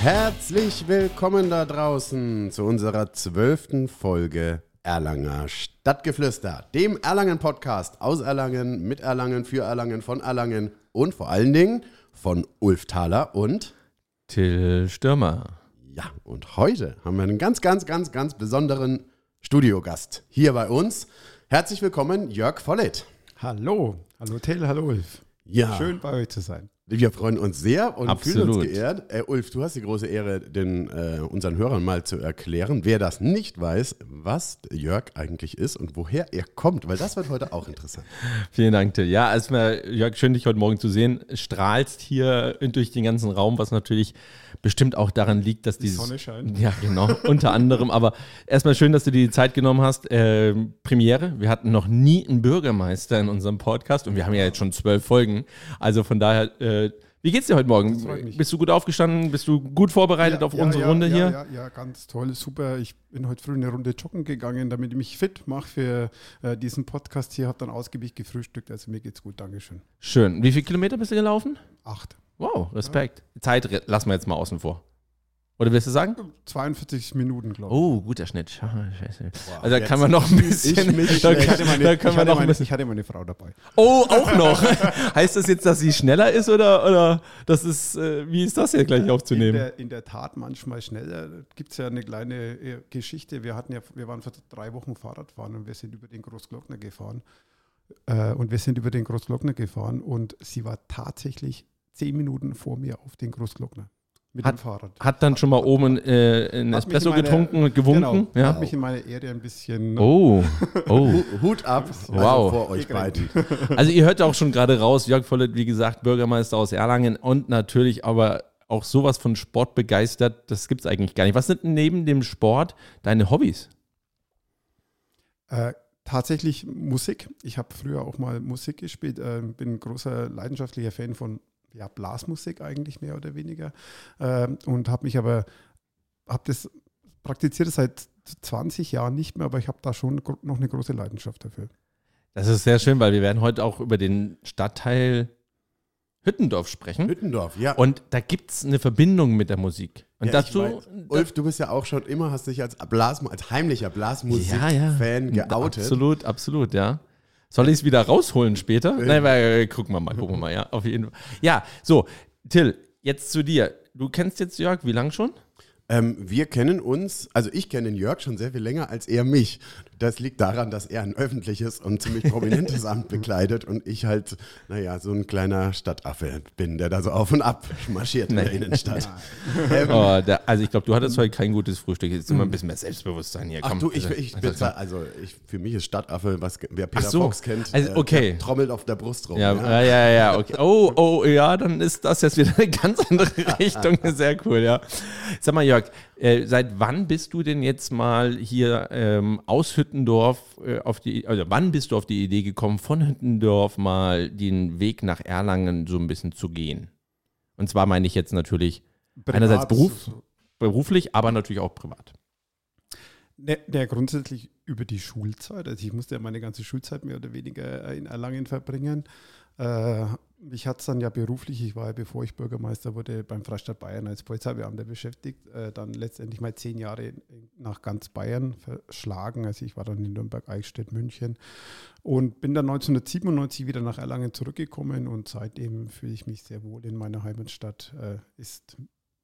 Herzlich willkommen da draußen zu unserer zwölften Folge Erlanger Stadtgeflüster, dem Erlangen-Podcast aus Erlangen, mit Erlangen, für Erlangen, von Erlangen und vor allen Dingen von Ulf Thaler und Till Stürmer. Ja, und heute haben wir einen ganz, ganz, ganz, ganz besonderen Studiogast hier bei uns. Herzlich willkommen, Jörg Vollett. Hallo, hallo Till, hallo Ulf. Ja. Schön bei euch zu sein. Wir freuen uns sehr und fühlen uns Absolut. geehrt. Äh, Ulf, du hast die große Ehre, den, äh, unseren Hörern mal zu erklären, wer das nicht weiß, was Jörg eigentlich ist und woher er kommt, weil das wird heute auch interessant. Vielen Dank, Till. Ja, erstmal, Jörg, schön, dich heute Morgen zu sehen. Strahlst hier durch den ganzen Raum, was natürlich bestimmt auch daran liegt, dass dieses. Sonne scheint. Ja, genau, unter anderem. Aber erstmal schön, dass du dir die Zeit genommen hast. Ähm, Premiere. Wir hatten noch nie einen Bürgermeister in unserem Podcast und wir haben ja jetzt schon zwölf Folgen. Also von daher, äh, wie geht's dir heute Morgen? Bist du gut aufgestanden? Bist du gut vorbereitet auf unsere ja, Runde ja, hier? Ja, ja, ganz toll, super. Ich bin heute früh eine Runde joggen gegangen, damit ich mich fit mache für äh, diesen Podcast hier. Habe dann ausgiebig gefrühstückt, also mir geht's gut, Dankeschön. Schön. Wie viele Kilometer bist du gelaufen? Acht. Wow, Respekt. Zeit lassen wir jetzt mal außen vor. Oder willst du sagen? 42 Minuten, glaube ich. Oh, guter Schnitt. Scheiße. Also da kann man noch ein bisschen. ich da kann, meine, da hatte noch ein bisschen. ich hatte meine Frau dabei. Oh, auch noch. heißt das jetzt, dass sie schneller ist oder, oder das ist, äh, wie ist das jetzt gleich In aufzunehmen? der, in der Tat manchmal schneller. Gibt es ja eine kleine äh, Geschichte. Wir hatten ja, wir waren vor drei Wochen Fahrradfahren und wir sind über den Großglockner gefahren. Äh, und wir sind über den Großglockner gefahren und sie war tatsächlich zehn Minuten vor mir auf den Großglockner mit dem Fahrrad. Hat dann schon mal oben äh, ein Hat mich Espresso in meine- getrunken und gewunken? Genau, Ja. hat mich in meiner Ehre ein bisschen. Oh, oh. Hu- Hut ab also Wow. vor euch beiden. Also ihr hört auch schon gerade raus, Jörg Vollett, wie gesagt, Bürgermeister aus Erlangen und natürlich aber auch sowas von Sport begeistert, das gibt es eigentlich gar nicht. Was sind neben dem Sport deine Hobbys? Äh, tatsächlich Musik. Ich habe früher auch mal Musik gespielt. Äh, bin ein großer leidenschaftlicher Fan von ja, Blasmusik eigentlich mehr oder weniger. Ähm, und habe mich aber, habe das praktiziert seit 20 Jahren nicht mehr, aber ich habe da schon noch eine große Leidenschaft dafür. Das ist sehr schön, weil wir werden heute auch über den Stadtteil Hüttendorf sprechen. Hüttendorf, ja. Und da gibt es eine Verbindung mit der Musik. Und ja, dazu. weiß. Ulf, du bist ja auch schon immer, hast dich als, Blas, als heimlicher ja, Blasmusik-Fan ja. geoutet. Absolut, absolut, ja. Soll ich es wieder rausholen später? Nein, weil, äh, gucken wir mal, gucken wir mal, ja, auf jeden Fall. Ja, so, Till, jetzt zu dir. Du kennst jetzt Jörg, wie lange schon? Ähm, wir kennen uns, also ich kenne den Jörg schon sehr viel länger als er mich. Das liegt daran, dass er ein öffentliches und ziemlich prominentes Amt bekleidet und ich halt, naja, so ein kleiner Stadtaffe bin, der da so auf und ab marschiert in der Innenstadt. ähm, Oh, der, also ich glaube, du hattest heute kein gutes Frühstück. Jetzt immer ein bisschen mehr Selbstbewusstsein hier. Ach Komm, du, ich, also- ich also- bin zwar, also ich, für mich ist Stadtaffe, was wer Peter Ach so. Fox kennt, Also, okay. der trommelt auf der Brust rum. Ja, ja, ja, ja, okay. Oh, oh, ja, dann ist das jetzt wieder eine ganz andere Richtung. Sehr cool, ja. Sag mal, Jörg, äh, seit wann bist du denn jetzt mal hier ähm, aus Hüttendorf äh, auf die, also wann bist du auf die Idee gekommen, von Hüttendorf mal den Weg nach Erlangen so ein bisschen zu gehen? Und zwar meine ich jetzt natürlich einerseits Beruf, beruflich, aber natürlich auch privat. Ne, ne, grundsätzlich über die Schulzeit. Also ich musste ja meine ganze Schulzeit mehr oder weniger äh, in Erlangen verbringen. Äh, mich hat es dann ja beruflich, ich war ja, bevor ich Bürgermeister wurde, beim Freistaat Bayern als Polizeibeamter beschäftigt, äh, dann letztendlich mal zehn Jahre nach ganz Bayern verschlagen. Also ich war dann in Nürnberg, Eichstätt, München und bin dann 1997 wieder nach Erlangen zurückgekommen und seitdem fühle ich mich sehr wohl in meiner Heimatstadt. Äh, ist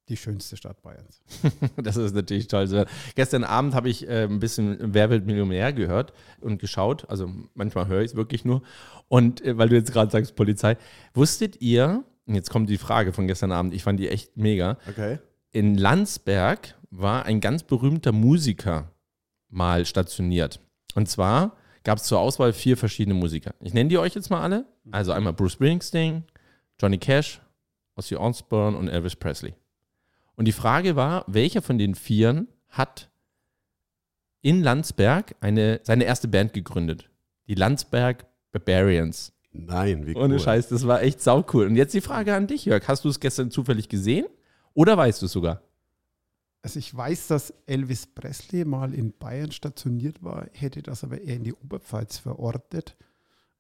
die schönste Stadt Bayerns. Das ist natürlich toll. So, Gestern Abend habe ich äh, ein bisschen Wer wird Millionär gehört und geschaut. Also manchmal höre ich es wirklich nur. Und äh, weil du jetzt gerade sagst Polizei, wusstet ihr, jetzt kommt die Frage von gestern Abend, ich fand die echt mega. Okay. In Landsberg war ein ganz berühmter Musiker mal stationiert. Und zwar gab es zur Auswahl vier verschiedene Musiker. Ich nenne die euch jetzt mal alle. Also einmal Bruce Springsteen, Johnny Cash, Ozzy Osbourne und Elvis Presley. Und die Frage war, welcher von den Vieren hat in Landsberg eine, seine erste Band gegründet? Die Landsberg Barbarians. Nein, wie cool. Ohne Scheiß, das war echt saucool. Und jetzt die Frage an dich, Jörg. Hast du es gestern zufällig gesehen? Oder weißt du es sogar? Also ich weiß, dass Elvis Presley mal in Bayern stationiert war, hätte das aber eher in die Oberpfalz verortet.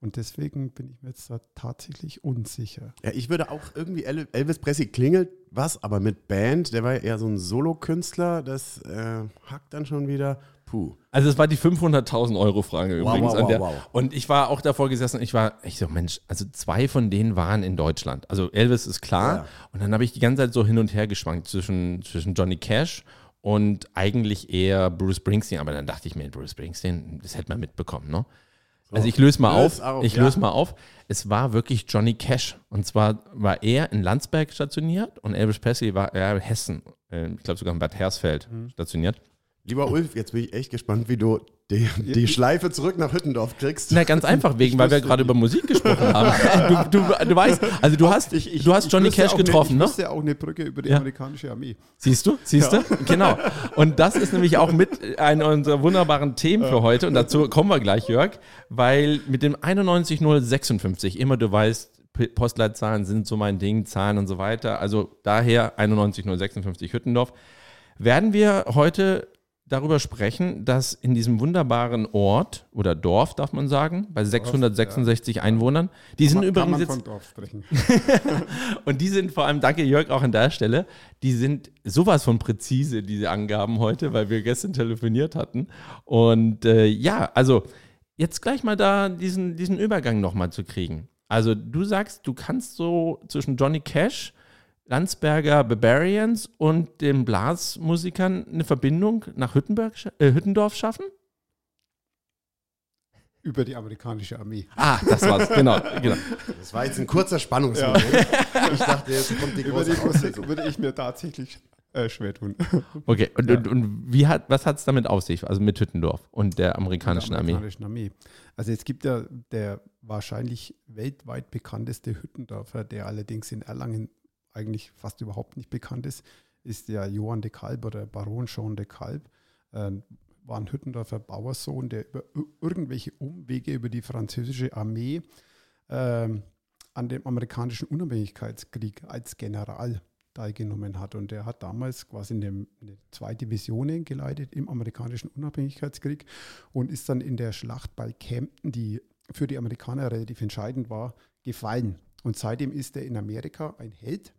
Und deswegen bin ich mir jetzt da tatsächlich unsicher. Ja, ich würde auch irgendwie El- Elvis Presley klingelt was, aber mit Band, der war ja eher so ein Solokünstler, das äh, hackt dann schon wieder. Puh. Also es war die 500.000 Euro Frage Wow, übrigens. wow, an der, wow, wow. Und ich war auch davor gesessen, ich war, ich so, Mensch, also zwei von denen waren in Deutschland. Also Elvis ist klar. Ja. Und dann habe ich die ganze Zeit so hin und her geschwankt zwischen, zwischen Johnny Cash und eigentlich eher Bruce Springsteen. Aber dann dachte ich mir, Bruce Springsteen, das hätte man mitbekommen, ne? Also ich löse mal Löse auf. auf, Ich ja. löse mal auf. Es war wirklich Johnny Cash. Und zwar war er in Landsberg stationiert und Elvis Presley war er in Hessen. äh, Ich glaube sogar in Bad Hersfeld Mhm. stationiert. Lieber Ulf, jetzt bin ich echt gespannt, wie du die, die Schleife zurück nach Hüttendorf kriegst. Na, ganz einfach, wegen, weil wir gerade über Musik gesprochen haben. Du, du, du weißt, also du hast, du hast Johnny Cash auch eine- getroffen, ich ne? wüsste auch eine Brücke über die Ja. amerikanische Armee. Siehst du? Siehst du? Genau. Und das ist nämlich auch mit einer unserer wunderbaren Themen für heute. Und dazu kommen wir gleich, Jörg, weil mit dem 91056, immer du weißt, Postleitzahlen sind so mein Ding, Zahlen und so weiter. Also daher 91056 Hüttendorf. Werden wir heute darüber sprechen, dass in diesem wunderbaren Ort oder Dorf, darf man sagen, bei 666 Einwohnern, die sind Kann übrigens man jetzt von Dorf sprechen. und die sind vor allem, danke Jörg auch an der Stelle, die sind sowas von präzise, diese Angaben heute, weil wir gestern telefoniert hatten. Und äh, ja, also jetzt gleich mal da diesen, diesen Übergang nochmal zu kriegen. Also du sagst, du kannst so zwischen Johnny Cash, Landsberger Barbarians und den Blasmusikern eine Verbindung nach Hüttenberg, äh, Hüttendorf schaffen? Über die amerikanische Armee. Ah, das war's, genau, genau. Das war jetzt ein kurzer Spannungsmoment. Ich dachte, jetzt kommt die Über die große Musik Auflösung. würde ich mir tatsächlich äh, schwer tun. Okay, und, und, und wie hat, was hat es damit auf sich, also mit Hüttendorf und der amerikanischen der Armee? amerikanischen Armee. Also es gibt ja der wahrscheinlich weltweit bekannteste Hüttendorfer, der allerdings in Erlangen eigentlich fast überhaupt nicht bekannt ist, ist der Johann de Kalb oder Baron Jean de Kalb. Ähm, war ein Hüttendorfer Bauersohn, der über ir- irgendwelche Umwege über die französische Armee ähm, an dem amerikanischen Unabhängigkeitskrieg als General teilgenommen hat. Und der hat damals quasi eine, eine zwei Divisionen geleitet im amerikanischen Unabhängigkeitskrieg und ist dann in der Schlacht bei Camden, die für die Amerikaner relativ entscheidend war, gefallen. Und seitdem ist er in Amerika ein Held.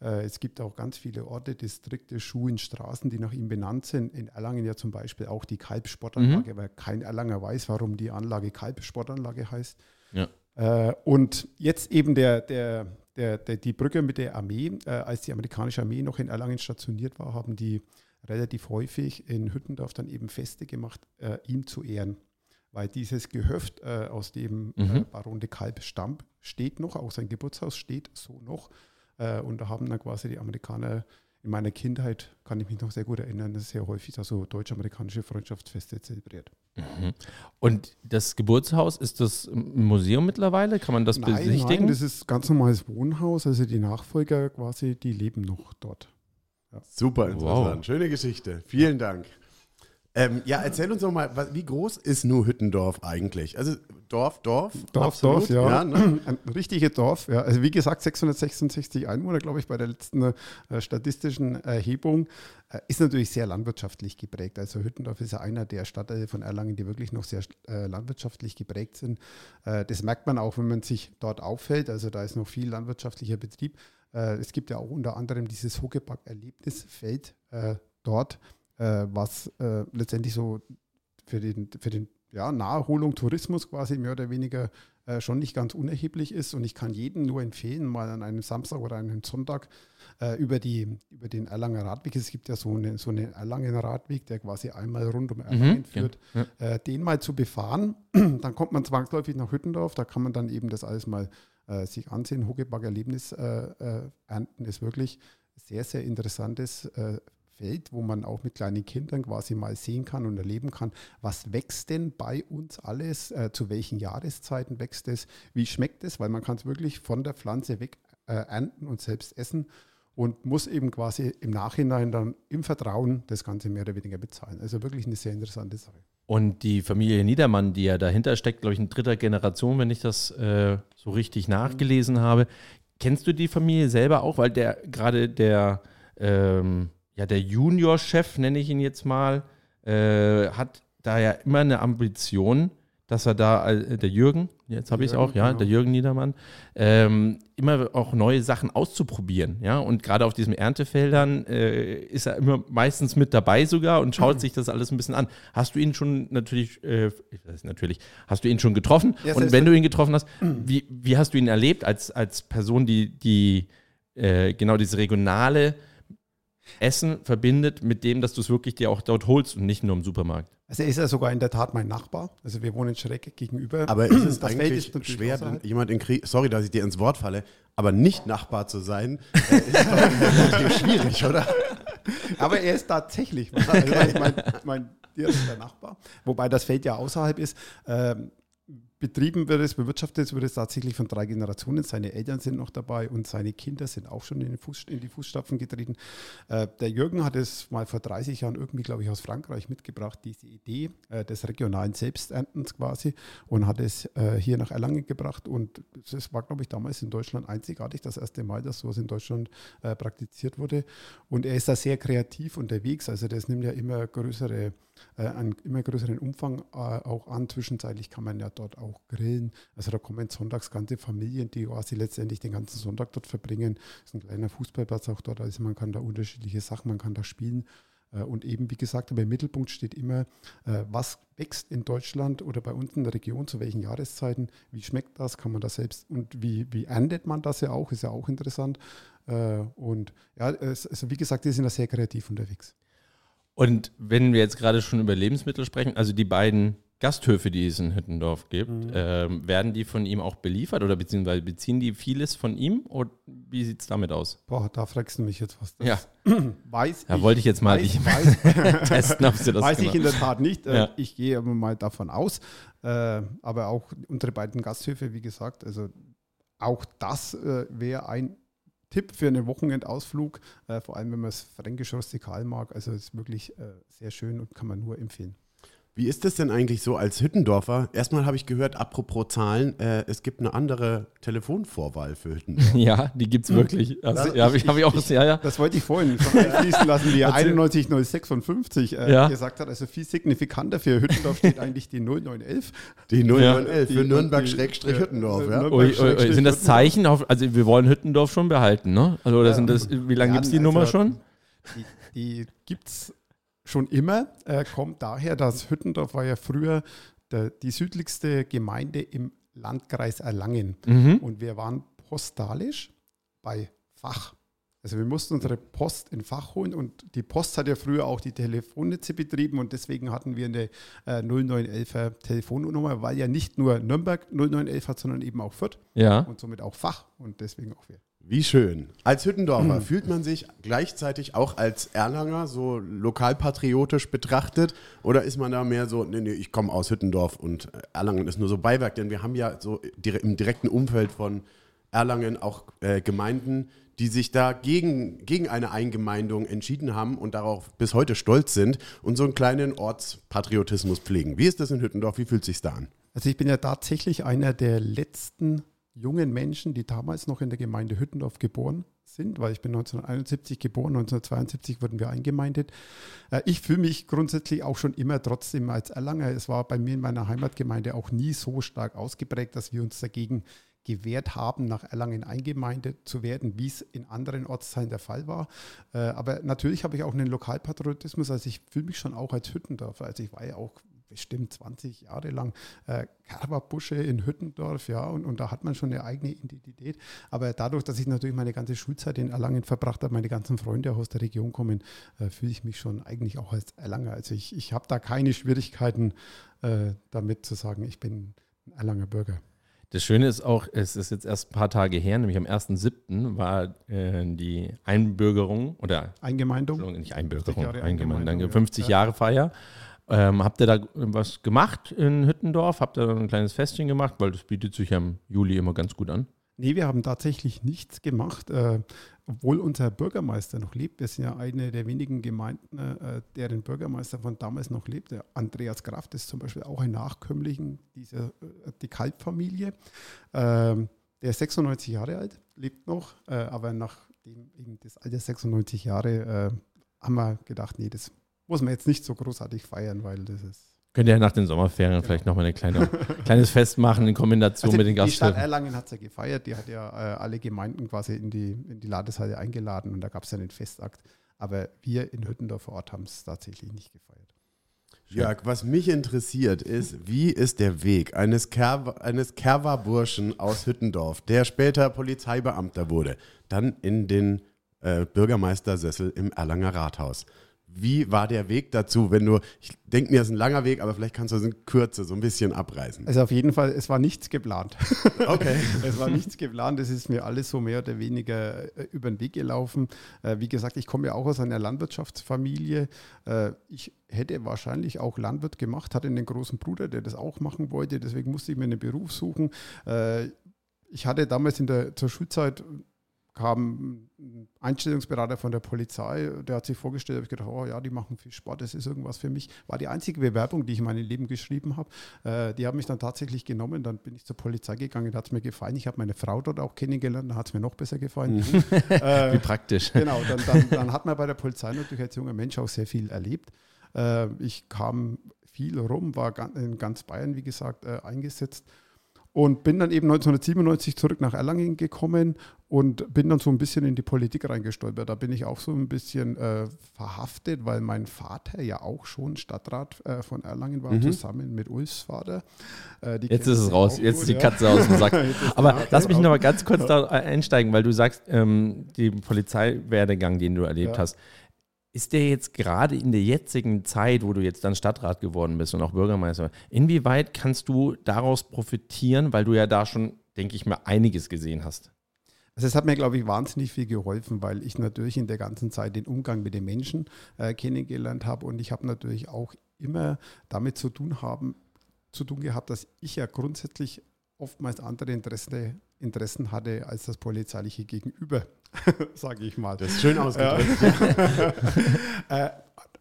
Äh, es gibt auch ganz viele Orte, Distrikte, Schulen, Straßen, die nach ihm benannt sind. In Erlangen ja zum Beispiel auch die Kalb-Sportanlage, weil kein Erlanger weiß, warum die Anlage Kalb-Sportanlage heißt. Ja. Äh, und jetzt eben der, der, der, der, die Brücke mit der Armee, äh, als die amerikanische Armee noch in Erlangen stationiert war, haben die relativ häufig in Hüttendorf dann eben Feste gemacht, ihm zu ehren. Weil dieses Gehöft, äh, aus dem äh, Mhm. Baron de Kalb stammt, steht noch, auch sein Geburtshaus steht so noch. Äh, und da haben dann quasi die Amerikaner in meiner Kindheit, kann ich mich noch sehr gut erinnern, sehr häufig da so deutsch-amerikanische Freundschaftsfeste zelebriert. Mhm. Und das Geburtshaus, ist das im Museum mittlerweile? Kann man das Nein, besichtigen? nein, das ist ganz normales Wohnhaus, also die Nachfolger quasi, die leben noch dort. Super Wow. interessant. Schöne Geschichte. Vielen Dank. Ähm, ja, erzähl uns doch mal, wie groß ist nur Hüttendorf eigentlich? Also Dorf, Dorf? Dorf, absolut, Dorf, ja. ne? Ein richtiges Dorf, ja. Also wie gesagt, 666 Einwohner, glaube ich, bei der letzten äh, statistischen Erhebung. Äh, ist natürlich sehr landwirtschaftlich geprägt. Also Hüttendorf ist ja einer der Stadtteile von Erlangen, die wirklich noch sehr äh, landwirtschaftlich geprägt sind. Äh, das merkt man auch, wenn man sich dort auffällt. Also da ist noch viel landwirtschaftlicher Betrieb. Äh, es gibt ja auch unter anderem dieses Huckepack-Erlebnisfeld äh, dort, äh, was äh, letztendlich so für den, für den ja, Naherholung, Tourismus quasi mehr oder weniger äh, schon nicht ganz unerheblich ist. Und ich kann jedem nur empfehlen, mal an einem Samstag oder einem Sonntag äh, über, die, über den Erlanger Radweg, es gibt ja so, eine, so einen Erlangen Radweg, der quasi einmal rund um Erlangen ja, führt, ja. äh, den mal zu befahren. dann kommt man zwangsläufig nach Hüttendorf, da kann man dann eben das alles mal äh, sich ansehen. Huckeback Erlebnis äh, äh, ernten ist wirklich sehr, sehr interessantes Feld, wo man auch mit kleinen Kindern quasi mal sehen kann und erleben kann, was wächst denn bei uns alles, äh, zu welchen Jahreszeiten wächst es, wie schmeckt es, weil man kann es wirklich von der Pflanze weg äh, ernten und selbst essen und muss eben quasi im Nachhinein dann im Vertrauen das Ganze mehr oder weniger bezahlen. Also wirklich eine sehr interessante Sache. Und die Familie Niedermann, die ja dahinter steckt, glaube ich, in dritter Generation, wenn ich das äh, so richtig nachgelesen habe. Kennst du die Familie selber auch? Weil der gerade der, ähm, ja, der Junior-Chef, nenne ich ihn jetzt mal, äh, hat da ja immer eine Ambition, dass er da, äh, der Jürgen, jetzt habe ich es auch, ja, genau. der Jürgen Niedermann, ähm, immer auch neue Sachen auszuprobieren, ja, und gerade auf diesen Erntefeldern äh, ist er immer meistens mit dabei sogar und schaut sich das alles ein bisschen an. Hast du ihn schon natürlich, äh, ich weiß natürlich, hast du ihn schon getroffen? Ja, und wenn du ihn getroffen hast, wie, wie hast du ihn erlebt als, als Person, die, die äh, genau diese regionale Essen verbindet mit dem, dass du es wirklich dir auch dort holst und nicht nur im Supermarkt? Also er ist ja sogar in der Tat mein Nachbar. Also wir wohnen schräg gegenüber. Aber ist es Das Feld eigentlich ist natürlich schwer, jemand in Krieg, sorry, dass ich dir ins Wort falle, aber nicht Nachbar zu sein, äh, ist schwierig, oder? Aber er ist tatsächlich also mein, mein, mein direkter Nachbar. Wobei das Feld ja außerhalb ist. Ähm, betrieben wird es, bewirtschaftet wird es tatsächlich von drei Generationen. Seine Eltern sind noch dabei und seine Kinder sind auch schon in, Fuß, in die Fußstapfen getreten. Äh, der Jürgen hat es mal vor 30 Jahren irgendwie, glaube ich, aus Frankreich mitgebracht, diese Idee äh, des regionalen Selbsterntens quasi und hat es äh, hier nach Erlangen gebracht. Und es war, glaube ich, damals in Deutschland einzigartig, das erste Mal, dass sowas in Deutschland äh, praktiziert wurde. Und er ist da sehr kreativ unterwegs. Also das nimmt ja immer größere, äh, einen immer größeren Umfang äh, auch an. Zwischenzeitlich kann man ja dort auch grillen. Also da kommen sonntags ganze Familien, die quasi letztendlich den ganzen Sonntag dort verbringen. Es ist ein kleiner Fußballplatz auch dort. Also man kann da unterschiedliche Sachen, man kann da spielen. Äh, Und eben, wie gesagt, im Mittelpunkt steht immer, äh, was wächst in Deutschland oder bei uns in der Region, zu welchen Jahreszeiten, wie schmeckt das, kann man das selbst und wie, wie erntet man das ja auch, ist ja auch interessant. Äh, Und ja, also wie gesagt, die sind da sehr kreativ unterwegs. Und wenn wir jetzt gerade schon über Lebensmittel sprechen, also die beiden Gasthöfe, die es in Hüttendorf gibt, Mhm. ähm, werden die von ihm auch beliefert oder beziehungsweise beziehen die vieles von ihm? Oder wie sieht es damit aus? Boah, da fragst du mich jetzt was. Ja, weiß da wollte ich jetzt mal weiß, weiß, testen, ob sie das weiß genau. ich in der Tat nicht. Äh, Ja. Ich gehe aber mal davon aus. Äh, aber auch unsere beiden Gasthöfe, wie gesagt, also auch das äh, wäre ein Tipp für einen Wochenendausflug, vor allem wenn man es fränkisch rustikal mag. Also es ist wirklich sehr schön und kann man nur empfehlen. Wie ist das denn eigentlich so als Hüttendorfer? Erstmal habe ich gehört, apropos Zahlen, äh, es gibt eine andere Telefonvorwahl für Hüttendorf. Ja, die gibt es wirklich. Also, Also ja, ich- ich, hab ich auch. ich- ja, ja. Das wollte ich vorhin schon einfließen lassen, wie er Erzähl. 910655 äh, Ja. gesagt hat. Also viel signifikanter für Hüttendorf steht eigentlich die 0911. Die 0911 für Die- Nürnberg-Hüttendorf, die- ja? Nürnberg- Ui, ui, ui. Sind das. Zeichen? Auf, also wir wollen Hüttendorf schon behalten, ne? Also oder Ja. sind das, wie lange Ja, gibt es die also- Nummer schon? Die, die gibt es schon immer, äh, kommt daher, dass Hüttendorf war ja früher der, die südlichste Gemeinde im Landkreis Erlangen. Mhm. Und wir waren postalisch bei Fach. Also wir mussten unsere Post in Fach holen und die Post hat ja früher auch die Telefonnetze betrieben und deswegen hatten wir eine äh, 0911er Telefonnummer, weil ja nicht nur Nürnberg 0911 hat, sondern eben auch Fürth Ja. und somit auch Fach und deswegen auch wir. Wie schön. Als Mhm. Hüttendorfer fühlt man sich gleichzeitig auch als Erlanger so lokalpatriotisch betrachtet oder ist man da mehr so, nee, nee, ich komme aus Hüttendorf und äh, Erlangen ist nur so Beiwerk, denn wir haben ja so im direkten Umfeld von Erlangen auch äh, Gemeinden, die sich da gegen, gegen eine Eingemeindung entschieden haben und darauf bis heute stolz sind und so einen kleinen Ortspatriotismus pflegen. Wie ist das in Hüttendorf? Wie fühlt sich da an? Also ich bin ja tatsächlich einer der letzten jungen Menschen, die damals noch in der Gemeinde Hüttendorf geboren sind, weil ich bin 1971 geboren, 1972 wurden wir eingemeindet. Äh, Ich fühle mich grundsätzlich auch schon immer trotzdem als Erlanger. Es war bei mir in meiner Heimatgemeinde auch nie so stark ausgeprägt, dass wir uns dagegen gewehrt haben, nach Erlangen eingemeindet zu werden, wie es in anderen Ortsteilen der Fall war. Äh, Aber natürlich habe ich auch einen Lokalpatriotismus, also ich fühle mich schon auch als Hüttendorfer. Also ich war ja auch bestimmt 20 Jahre lang äh, Kerberbusche in Hüttendorf, ja, und, und da hat man schon eine eigene Identität. Aber dadurch, dass ich natürlich meine ganze Schulzeit in Erlangen verbracht habe, meine ganzen Freunde aus der Region kommen, äh, fühle ich mich schon eigentlich auch als Erlanger. Also ich, ich habe da keine Schwierigkeiten äh, damit zu sagen, ich bin ein Erlanger Bürger. Das Schöne ist auch, es ist jetzt erst ein paar Tage her, nämlich am 1.7. war äh, die Einbürgerung oder Eingemeindung? Nicht Einbürgerung, Eingemeindung, danke, Eingemeindung, 50 ja. Jahre Feier. Ähm, habt ihr da was gemacht in Hüttendorf? Habt ihr da ein kleines Festchen gemacht? Weil das bietet sich ja im Juli immer ganz gut an. Nee, wir haben tatsächlich nichts gemacht, äh, obwohl unser Bürgermeister noch lebt. Wir sind ja eine der wenigen Gemeinden, äh, deren Bürgermeister von damals noch lebt. Der Andreas Kraft ist zum Beispiel auch ein Nachkömmling dieser äh, die Kalb-Familie. Ähm, der ist 96 Jahre alt, lebt noch, äh, aber nachdem eben das Alter 96 Jahre, äh, haben wir gedacht, nee, das muss man jetzt nicht so großartig feiern, weil das ist Könnt ihr ja nach den Sommerferien vielleicht nochmal ein kleine, kleines Fest machen in Kombination Also mit den die Stadt Gaststätten. Erlangen hat es ja gefeiert, die hat ja äh, alle Gemeinden quasi in die, in die Ladeshalle eingeladen und da gab es dann den Festakt. Aber wir in Hüttendorf vor Ort haben es tatsächlich nicht gefeiert. Jörg, was mich interessiert ist, wie ist der Weg eines, Kerwa, eines Kerwa-Burschen aus Hüttendorf, der später Polizeibeamter wurde, dann in den äh, Bürgermeistersessel im Erlanger Rathaus. Wie war der Weg dazu, wenn du, ich denke mir, es ist ein langer Weg, aber vielleicht kannst du es in Kürze so ein bisschen abreißen. Also auf jeden Fall, es war nichts geplant. Okay. Es war nichts geplant, es ist mir alles so mehr oder weniger äh, über den Weg gelaufen. Äh, wie gesagt, ich komme ja auch aus einer Landwirtschaftsfamilie. Äh, ich hätte wahrscheinlich auch Landwirt gemacht, hatte einen großen Bruder, der das auch machen wollte. Deswegen musste ich mir einen Beruf suchen. Ich hatte damals in der, zur Schulzeit kam ein Einstellungsberater von der Polizei, der hat sich vorgestellt, habe ich gedacht, oh ja, die machen viel Sport, das ist irgendwas für mich. War die einzige Bewerbung, die ich in meinem Leben geschrieben habe. Äh, die haben mich dann tatsächlich genommen, dann bin ich zur Polizei gegangen, da hat es mir gefallen. Ich habe meine Frau dort auch kennengelernt, da hat es mir noch besser gefallen. Äh, Wie praktisch. Genau, dann, dann, dann hat man bei der Polizei natürlich als junger Mensch auch sehr viel erlebt. Äh, ich kam viel rum, war in ganz Bayern, wie gesagt, äh, eingesetzt und bin dann eben 1997 zurück nach Erlangen gekommen und bin dann so ein bisschen in die Politik reingestolpert. Da bin ich auch so ein bisschen äh, verhaftet, weil mein Vater ja auch schon Stadtrat äh, von Erlangen war, zusammen mit Ulfs Vater. Äh, Jetzt ist es raus, jetzt ist die. Katze aus dem Sack. Aber lass mich noch mal ganz kurz da einsteigen, weil du sagst, ähm, den Polizeiwerdegang, den du erlebt Ja. hast, ist der jetzt gerade in der jetzigen Zeit, wo du jetzt dann Stadtrat geworden bist und auch Bürgermeister, inwieweit kannst du daraus profitieren, weil du ja da schon, denke ich mal, einiges gesehen hast? Also es hat mir, glaube ich, wahnsinnig viel geholfen, weil ich natürlich in der ganzen Zeit den Umgang mit den Menschen äh, kennengelernt habe und ich habe natürlich auch immer damit zu tun haben, zu tun gehabt, dass ich ja grundsätzlich oftmals andere Interesse, Interessen hatte als das polizeiliche Gegenüber, sage ich mal. Das ist schön ausgedrückt. äh,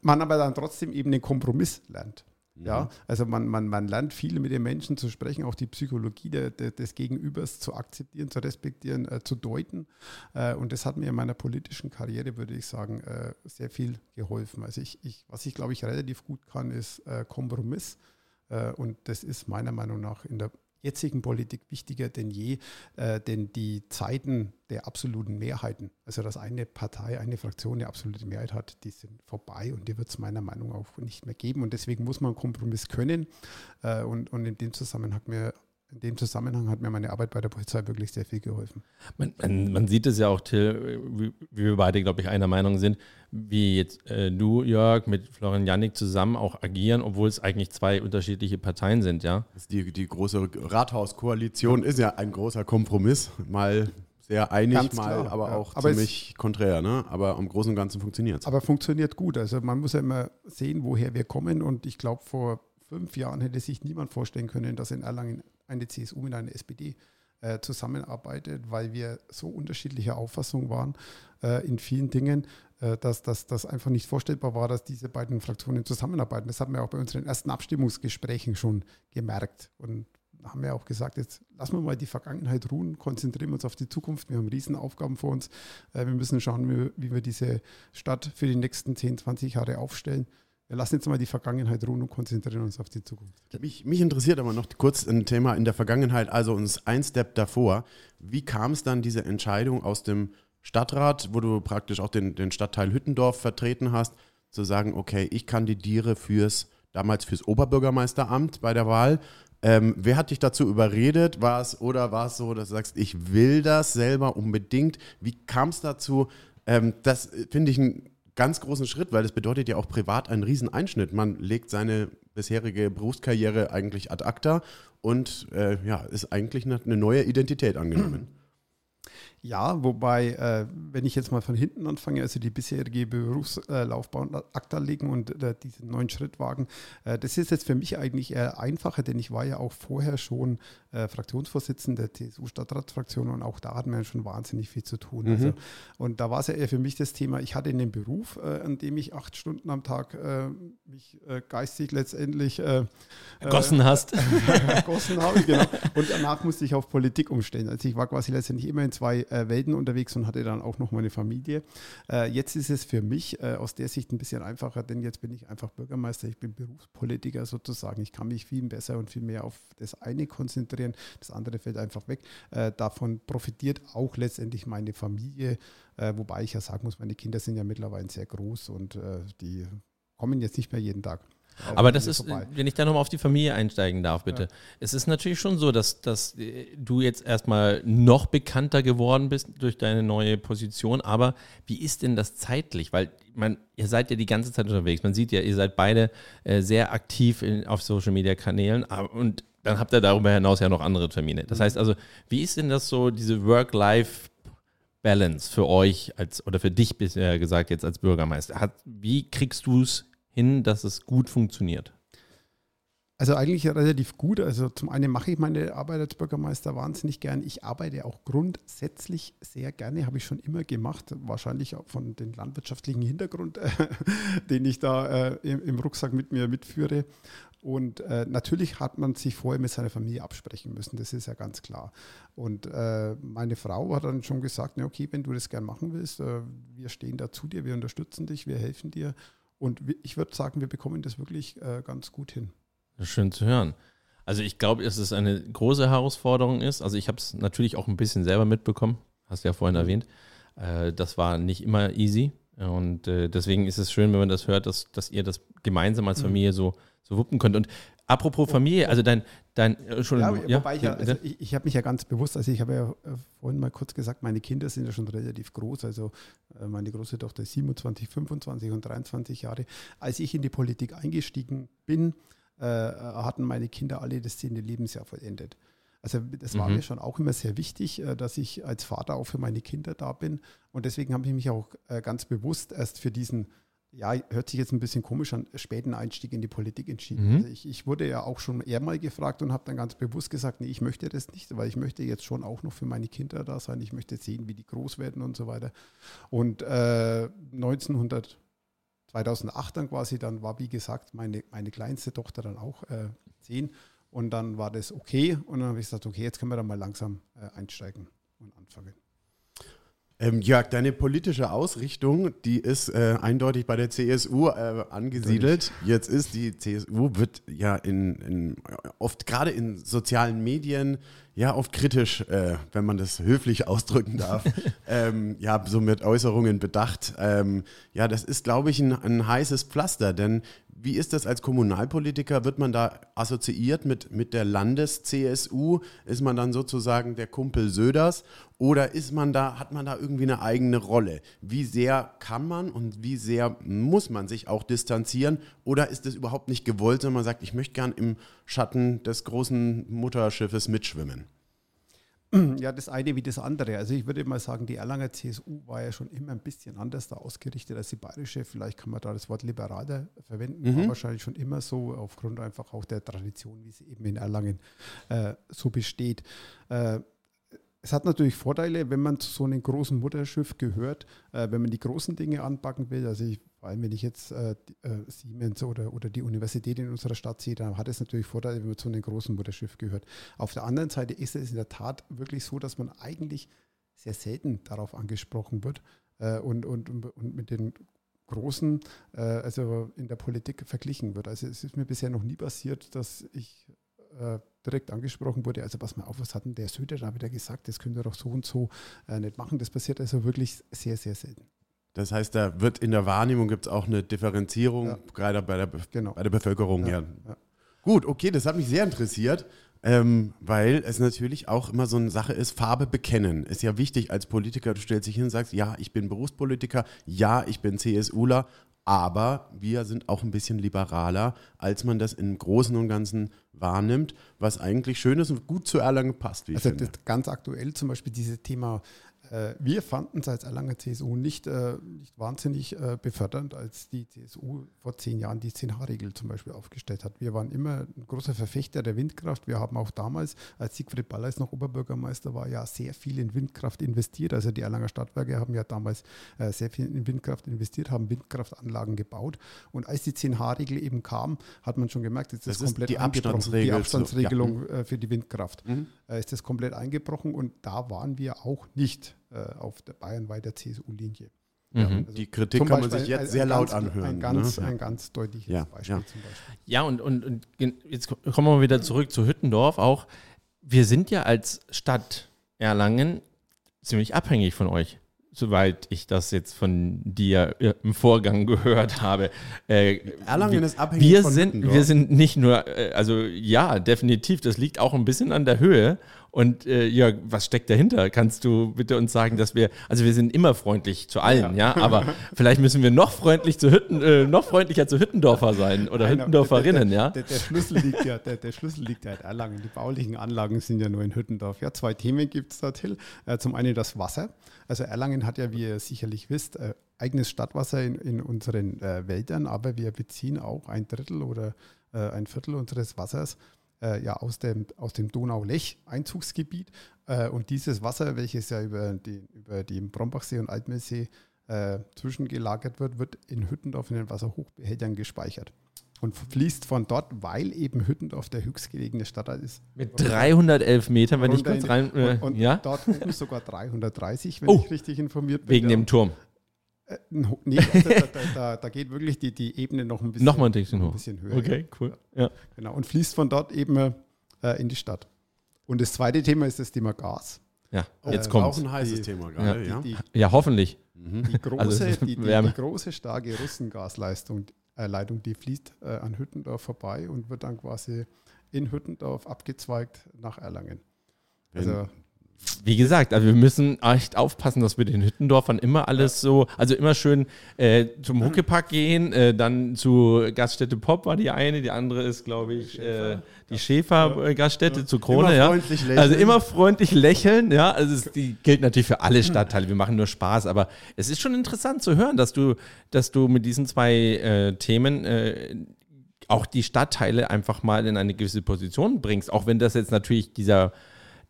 man aber dann trotzdem eben den Kompromiss lernt. Ja, also man, man, man lernt viel mit den Menschen zu sprechen, auch die Psychologie der, der, des Gegenübers zu akzeptieren, zu respektieren, äh, zu deuten. Äh, und das hat mir in meiner politischen Karriere, würde ich sagen, äh, sehr viel geholfen. Also ich, ich, was ich, glaube ich, relativ gut kann, ist äh, Kompromiss. Äh, und das ist meiner Meinung nach in der jetzigen Politik wichtiger denn je, äh, denn die Zeiten der absoluten Mehrheiten, also dass eine Partei, eine Fraktion eine absolute Mehrheit hat, die sind vorbei und die wird es meiner Meinung nach auch nicht mehr geben. Und deswegen muss man einen Kompromiss können. Äh, und, und in dem Zusammenhang hat mir in dem Zusammenhang hat mir meine Arbeit bei der Polizei wirklich sehr viel geholfen. Man, man, man sieht es ja auch, Till, wie, wie wir beide, glaube ich, einer Meinung sind, wie jetzt äh, du, Jörg, mit Florian Jannik zusammen auch agieren, obwohl es eigentlich zwei unterschiedliche Parteien sind, ja. Das Die, die große Rathauskoalition ist ja ein großer Kompromiss. Mal sehr einig, Ganz mal klar, aber ja. auch Aber es- ziemlich konträr. Ne? Aber im Großen und Ganzen funktioniert es. Aber funktioniert gut. Also man muss ja immer sehen, woher wir kommen. Und ich glaube, vor fünf Jahren hätte sich niemand vorstellen können, dass in Erlangen eine CSU mit einer SPD äh, zusammenarbeitet, weil wir so unterschiedlicher Auffassung waren äh, in vielen Dingen, äh, dass das einfach nicht vorstellbar war, dass diese beiden Fraktionen zusammenarbeiten. Das haben wir auch bei unseren ersten Abstimmungsgesprächen schon gemerkt. Und haben wir auch gesagt, jetzt lassen wir mal die Vergangenheit ruhen, konzentrieren wir uns auf die Zukunft. Wir haben Riesenaufgaben vor uns. Äh, wir müssen schauen, wie wir diese Stadt für die nächsten 10, 20 Jahre aufstellen. Wir lassen jetzt mal die Vergangenheit ruhen und konzentrieren uns auf die Zukunft. Mich, mich interessiert aber noch kurz ein Thema in der Vergangenheit, also uns ein Step davor. Wie kam es dann diese Entscheidung aus dem Stadtrat, wo du praktisch auch den, den Stadtteil Hüttendorf vertreten hast, zu sagen, okay, ich kandidiere fürs, damals fürs Oberbürgermeisteramt bei der Wahl. Ähm, wer hat dich dazu überredet? War es oder war es so, dass du sagst, ich will das selber unbedingt? Wie kam es dazu? Ähm, das äh, finde ich einen ganz großen Schritt, weil das bedeutet ja auch privat einen riesen Einschnitt. Man legt seine bisherige Berufskarriere eigentlich ad acta und äh, ja, ist eigentlich eine, eine neue Identität angenommen. Ja, wobei, äh, wenn ich jetzt mal von hinten anfange, also die bisherige Berufslaufbahn akta legen und äh, diesen neuen Schritt wagen, äh, das ist jetzt für mich eigentlich eher einfacher, denn ich war ja auch vorher schon äh, Fraktionsvorsitzender der TSU-Stadtratsfraktion und auch da hatten wir schon wahnsinnig viel zu tun. Also, und da war es ja eher für mich das Thema, ich hatte einen Beruf, äh, an dem ich acht Stunden am Tag äh, mich äh, geistig letztendlich äh, Ergossen hast. ergossen habe, genau. Und danach musste ich auf Politik umstellen. Also ich war quasi letztendlich immer in zwei äh, Welten unterwegs und hatte dann auch noch meine Familie. Äh, jetzt ist es für mich äh, aus der Sicht ein bisschen einfacher, denn jetzt bin ich einfach Bürgermeister, ich bin Berufspolitiker sozusagen. Ich kann mich viel besser und viel mehr auf das eine konzentrieren, das andere fällt einfach weg. Äh, davon profitiert auch letztendlich meine Familie, äh, wobei ich ja sagen muss, meine Kinder sind ja mittlerweile sehr groß und äh, die kommen jetzt nicht mehr jeden Tag. Aber das ist, vorbei. wenn ich da nochmal auf die Familie einsteigen darf, bitte. Ja. Es ist natürlich schon so, dass, dass du jetzt erstmal noch bekannter geworden bist durch deine neue Position. Aber wie ist denn das zeitlich? Weil man, ihr seid ja die ganze Zeit unterwegs. Man sieht ja, ihr seid beide äh, sehr aktiv in, auf Social Media Kanälen. Und dann habt ihr darüber hinaus ja noch andere Termine. Das mhm. heißt also, wie ist denn das so, diese Work-Life- Balance für euch als oder für dich bisher gesagt jetzt als Bürgermeister? Hat, wie kriegst du es hin, dass es gut funktioniert? Also eigentlich relativ gut. Also zum einen mache ich meine Arbeit als Bürgermeister wahnsinnig gern. Ich arbeite auch grundsätzlich sehr gerne, habe ich schon immer gemacht. Wahrscheinlich auch von dem landwirtschaftlichen Hintergrund, den ich da äh, im, im, Rucksack mit mir mitführe. Und äh, natürlich hat man sich vorher mit seiner Familie absprechen müssen, das ist ja ganz klar. Und äh, meine Frau hat dann schon gesagt, na okay, wenn du das gern machen willst, äh, wir stehen da zu dir, wir unterstützen dich, wir helfen dir. Und ich würde sagen, wir bekommen das wirklich äh, ganz gut hin. Schön zu hören. Also ich glaube, dass es eine große Herausforderung ist. Also ich habe es natürlich auch ein bisschen selber mitbekommen, hast du ja vorhin mhm. erwähnt. Äh, das war nicht immer easy. Und äh, deswegen ist es schön, wenn man das hört, dass, dass ihr das gemeinsam als mhm. Familie so, so wuppen könnt. Und Apropos Familie, also dein, dein Entschuldigung. Ja, wobei ich, ja, also ich, ich habe mich ja ganz bewusst, also ich habe ja äh, vorhin mal kurz gesagt, meine Kinder sind ja schon relativ groß, also äh, meine große Tochter ist 27, 25 und 23 Jahre. Als ich in die Politik eingestiegen bin, äh, hatten meine Kinder alle das zehnte Lebensjahr vollendet. Also das war mhm. mir schon auch immer sehr wichtig, dass ich als Vater auch für meine Kinder da bin. Und deswegen habe ich mich auch ganz bewusst erst für diesen ja, hört sich jetzt ein bisschen komisch an, späten Einstieg in die Politik entschieden. Mhm. Also ich, ich, wurde ja auch schon eher mal gefragt und habe dann ganz bewusst gesagt, nee, ich möchte das nicht, weil ich möchte jetzt schon auch noch für meine Kinder da sein. Ich möchte sehen, wie die groß werden und so weiter. Und äh, 1900, 2008 dann quasi, dann war wie gesagt meine, meine kleinste Tochter dann auch äh, zehn und dann war das okay und dann habe ich gesagt, okay, jetzt können wir dann mal langsam äh, einsteigen und anfangen. Ähm, Jörg, deine politische Ausrichtung, die ist äh, eindeutig bei der CSU äh, angesiedelt. Jetzt ist die CSU, wird ja in, in oft gerade in sozialen Medien ja oft kritisch, äh, wenn man das höflich ausdrücken darf, ähm, ja, so mit Äußerungen bedacht. Ähm, ja, das ist, glaube ich, ein, ein heißes Pflaster, denn wie ist das als Kommunalpolitiker? Wird man da assoziiert mit, mit der Landes-CSU? Ist man dann sozusagen der Kumpel Söders? Oder ist man da, hat man da irgendwie eine eigene Rolle? Wie sehr kann man und wie sehr muss man sich auch distanzieren? Oder ist es überhaupt nicht gewollt, sondern man sagt, ich möchte gern im Schatten des großen Mutterschiffes mitschwimmen? Ja, das eine wie das andere. Also ich würde mal sagen, die Erlanger CSU war ja schon immer ein bisschen anders da ausgerichtet als die bayerische. Vielleicht kann man da das Wort liberaler verwenden, mhm. war wahrscheinlich schon immer so, aufgrund einfach auch der Tradition, wie sie eben in Erlangen äh, so besteht. Äh, es hat natürlich Vorteile, wenn man zu so einem großen Mutterschiff gehört, äh, wenn man die großen Dinge anpacken will. Also ich, vor allem, wenn ich jetzt äh, äh, Siemens oder, oder die Universität in unserer Stadt sehe, dann hat es natürlich Vorteile, wenn man zu einem großen Mutterschiff gehört. Auf der anderen Seite ist es in der Tat wirklich so, dass man eigentlich sehr selten darauf angesprochen wird äh, und, und, und mit den Großen, äh, also in der Politik verglichen wird. Also es ist mir bisher noch nie passiert, dass ich äh, direkt angesprochen wurde, also pass mal auf, was hat denn der Söder da wieder gesagt, das können wir doch so und so äh, nicht machen. Das passiert also wirklich sehr, sehr selten. Das heißt, da wird in der Wahrnehmung gibt es auch eine Differenzierung, ja. gerade bei der, genau. bei der Bevölkerung ja. Ja. Gut, okay, das hat mich sehr interessiert, ähm, weil es natürlich auch immer so eine Sache ist, Farbe bekennen. Ist ja wichtig als Politiker, du stellst dich hin und sagst, ja, ich bin Berufspolitiker, ja, ich bin CSUler, aber wir sind auch ein bisschen liberaler, als man das im Großen und Ganzen wahrnimmt, was eigentlich schön ist und gut zu Erlangen passt. also ganz aktuell zum Beispiel dieses Thema wir fanden es als Erlanger CSU nicht, äh, nicht wahnsinnig äh, befördernd, als die CSU vor zehn Jahren die 10H-Regel zum Beispiel aufgestellt hat. Wir waren immer ein großer Verfechter der Windkraft. Wir haben auch damals, als Siegfried Balleis noch Oberbürgermeister war, ja sehr viel in Windkraft investiert. Also die Erlanger Stadtwerke haben ja damals sehr viel in Windkraft investiert, haben Windkraftanlagen gebaut. Und als die 10H-Regel eben kam, hat man schon gemerkt, jetzt das ist komplett die, Abstandsregel die Abstandsregelung ja. für die Windkraft. Mhm. Äh, ist das komplett eingebrochen und da waren wir auch nicht äh, auf der bayernweiter CSU-Linie. Mhm. Die Kritik kann man sich jetzt ein- sehr ein laut ganz, anhören. Ein ganz, ne? ein ganz deutliches Ja, Beispiel ja. zum Beispiel. Ja, und, und, und jetzt kommen wir wieder zurück zu Hüttendorf auch. Wir sind ja als Stadt Erlangen ziemlich abhängig von euch, soweit ich das jetzt von dir äh, im Vorgang gehört habe. Äh, Erlangen wir, ist abhängig wir von sind, wir sind nicht nur, äh, also ja, definitiv, das liegt auch ein bisschen an der Höhe. Und äh, Jörg, was steckt dahinter? Kannst du bitte uns sagen, dass wir, also wir sind immer freundlich zu allen, ja, aber vielleicht müssen wir noch freundlich zu Hütten, äh, noch freundlicher zu Hüttendorfer sein oder Nein, Hüttendorferinnen, der, ja? Der, der, Schlüssel liegt ja, der, der Schlüssel liegt ja in Erlangen. Die baulichen Anlagen sind ja nur in Hüttendorf. Ja, zwei Themen gibt es da, Till. Äh, zum einen das Wasser. Also Erlangen hat ja, wie ihr sicherlich wisst, äh, eigenes Stadtwasser in, in unseren äh, Wäldern, aber wir beziehen auch ein Drittel oder äh, ein Viertel unseres Wassers äh, ja aus dem, aus dem Donau-Lech-Einzugsgebiet. Äh, und dieses Wasser, welches ja über, die, über den Brombachsee und Altmeersee äh, zwischengelagert wird, wird in Hüttendorf in den Wasserhochbehältern gespeichert und fließt von dort, weil eben Hüttendorf der höchstgelegene Stadtteil ist. Mit 311 Metern, wenn ich kurz in- rein, äh, und, und ja, dort oben sogar 330, wenn Oh. ich richtig informiert bin. wegen ja. dem Turm. Äh, nee, also da, da, da, geht wirklich die, die Ebene noch ein bisschen, Nochmal ein ein hoch. bisschen höher. Okay, cool. Ja. Genau, und fließt von dort eben äh, in die Stadt. Und das zweite Thema ist das Thema Gas. Ja, Oh, jetzt Äh, kommt's. Auch ein heißes Die- Thema gerade, Die, ja. die, Ja, hoffentlich. Mhm. die, große, Also, die, die, die große, starke Russengasleistung, äh, Leitung, die fließt äh, an Hüttendorf vorbei und wird dann quasi in Hüttendorf abgezweigt nach Erlangen. Also Wie gesagt, also wir müssen echt aufpassen, dass wir den Hüttendorfern immer alles so, also immer schön äh, zum Huckepack gehen, äh, dann zu Gaststätte Pop war die eine, die andere ist, glaube ich, äh, die Schäfer-Gaststätte zu Krone, Immer ja. freundlich lächeln. Also immer freundlich lächeln, ja. Also es, die gilt natürlich für alle Stadtteile. Wir machen nur Spaß, aber es ist schon interessant zu hören, dass du, dass du mit diesen zwei äh, Themen äh, auch die Stadtteile einfach mal in eine gewisse Position bringst. Auch wenn das jetzt natürlich dieser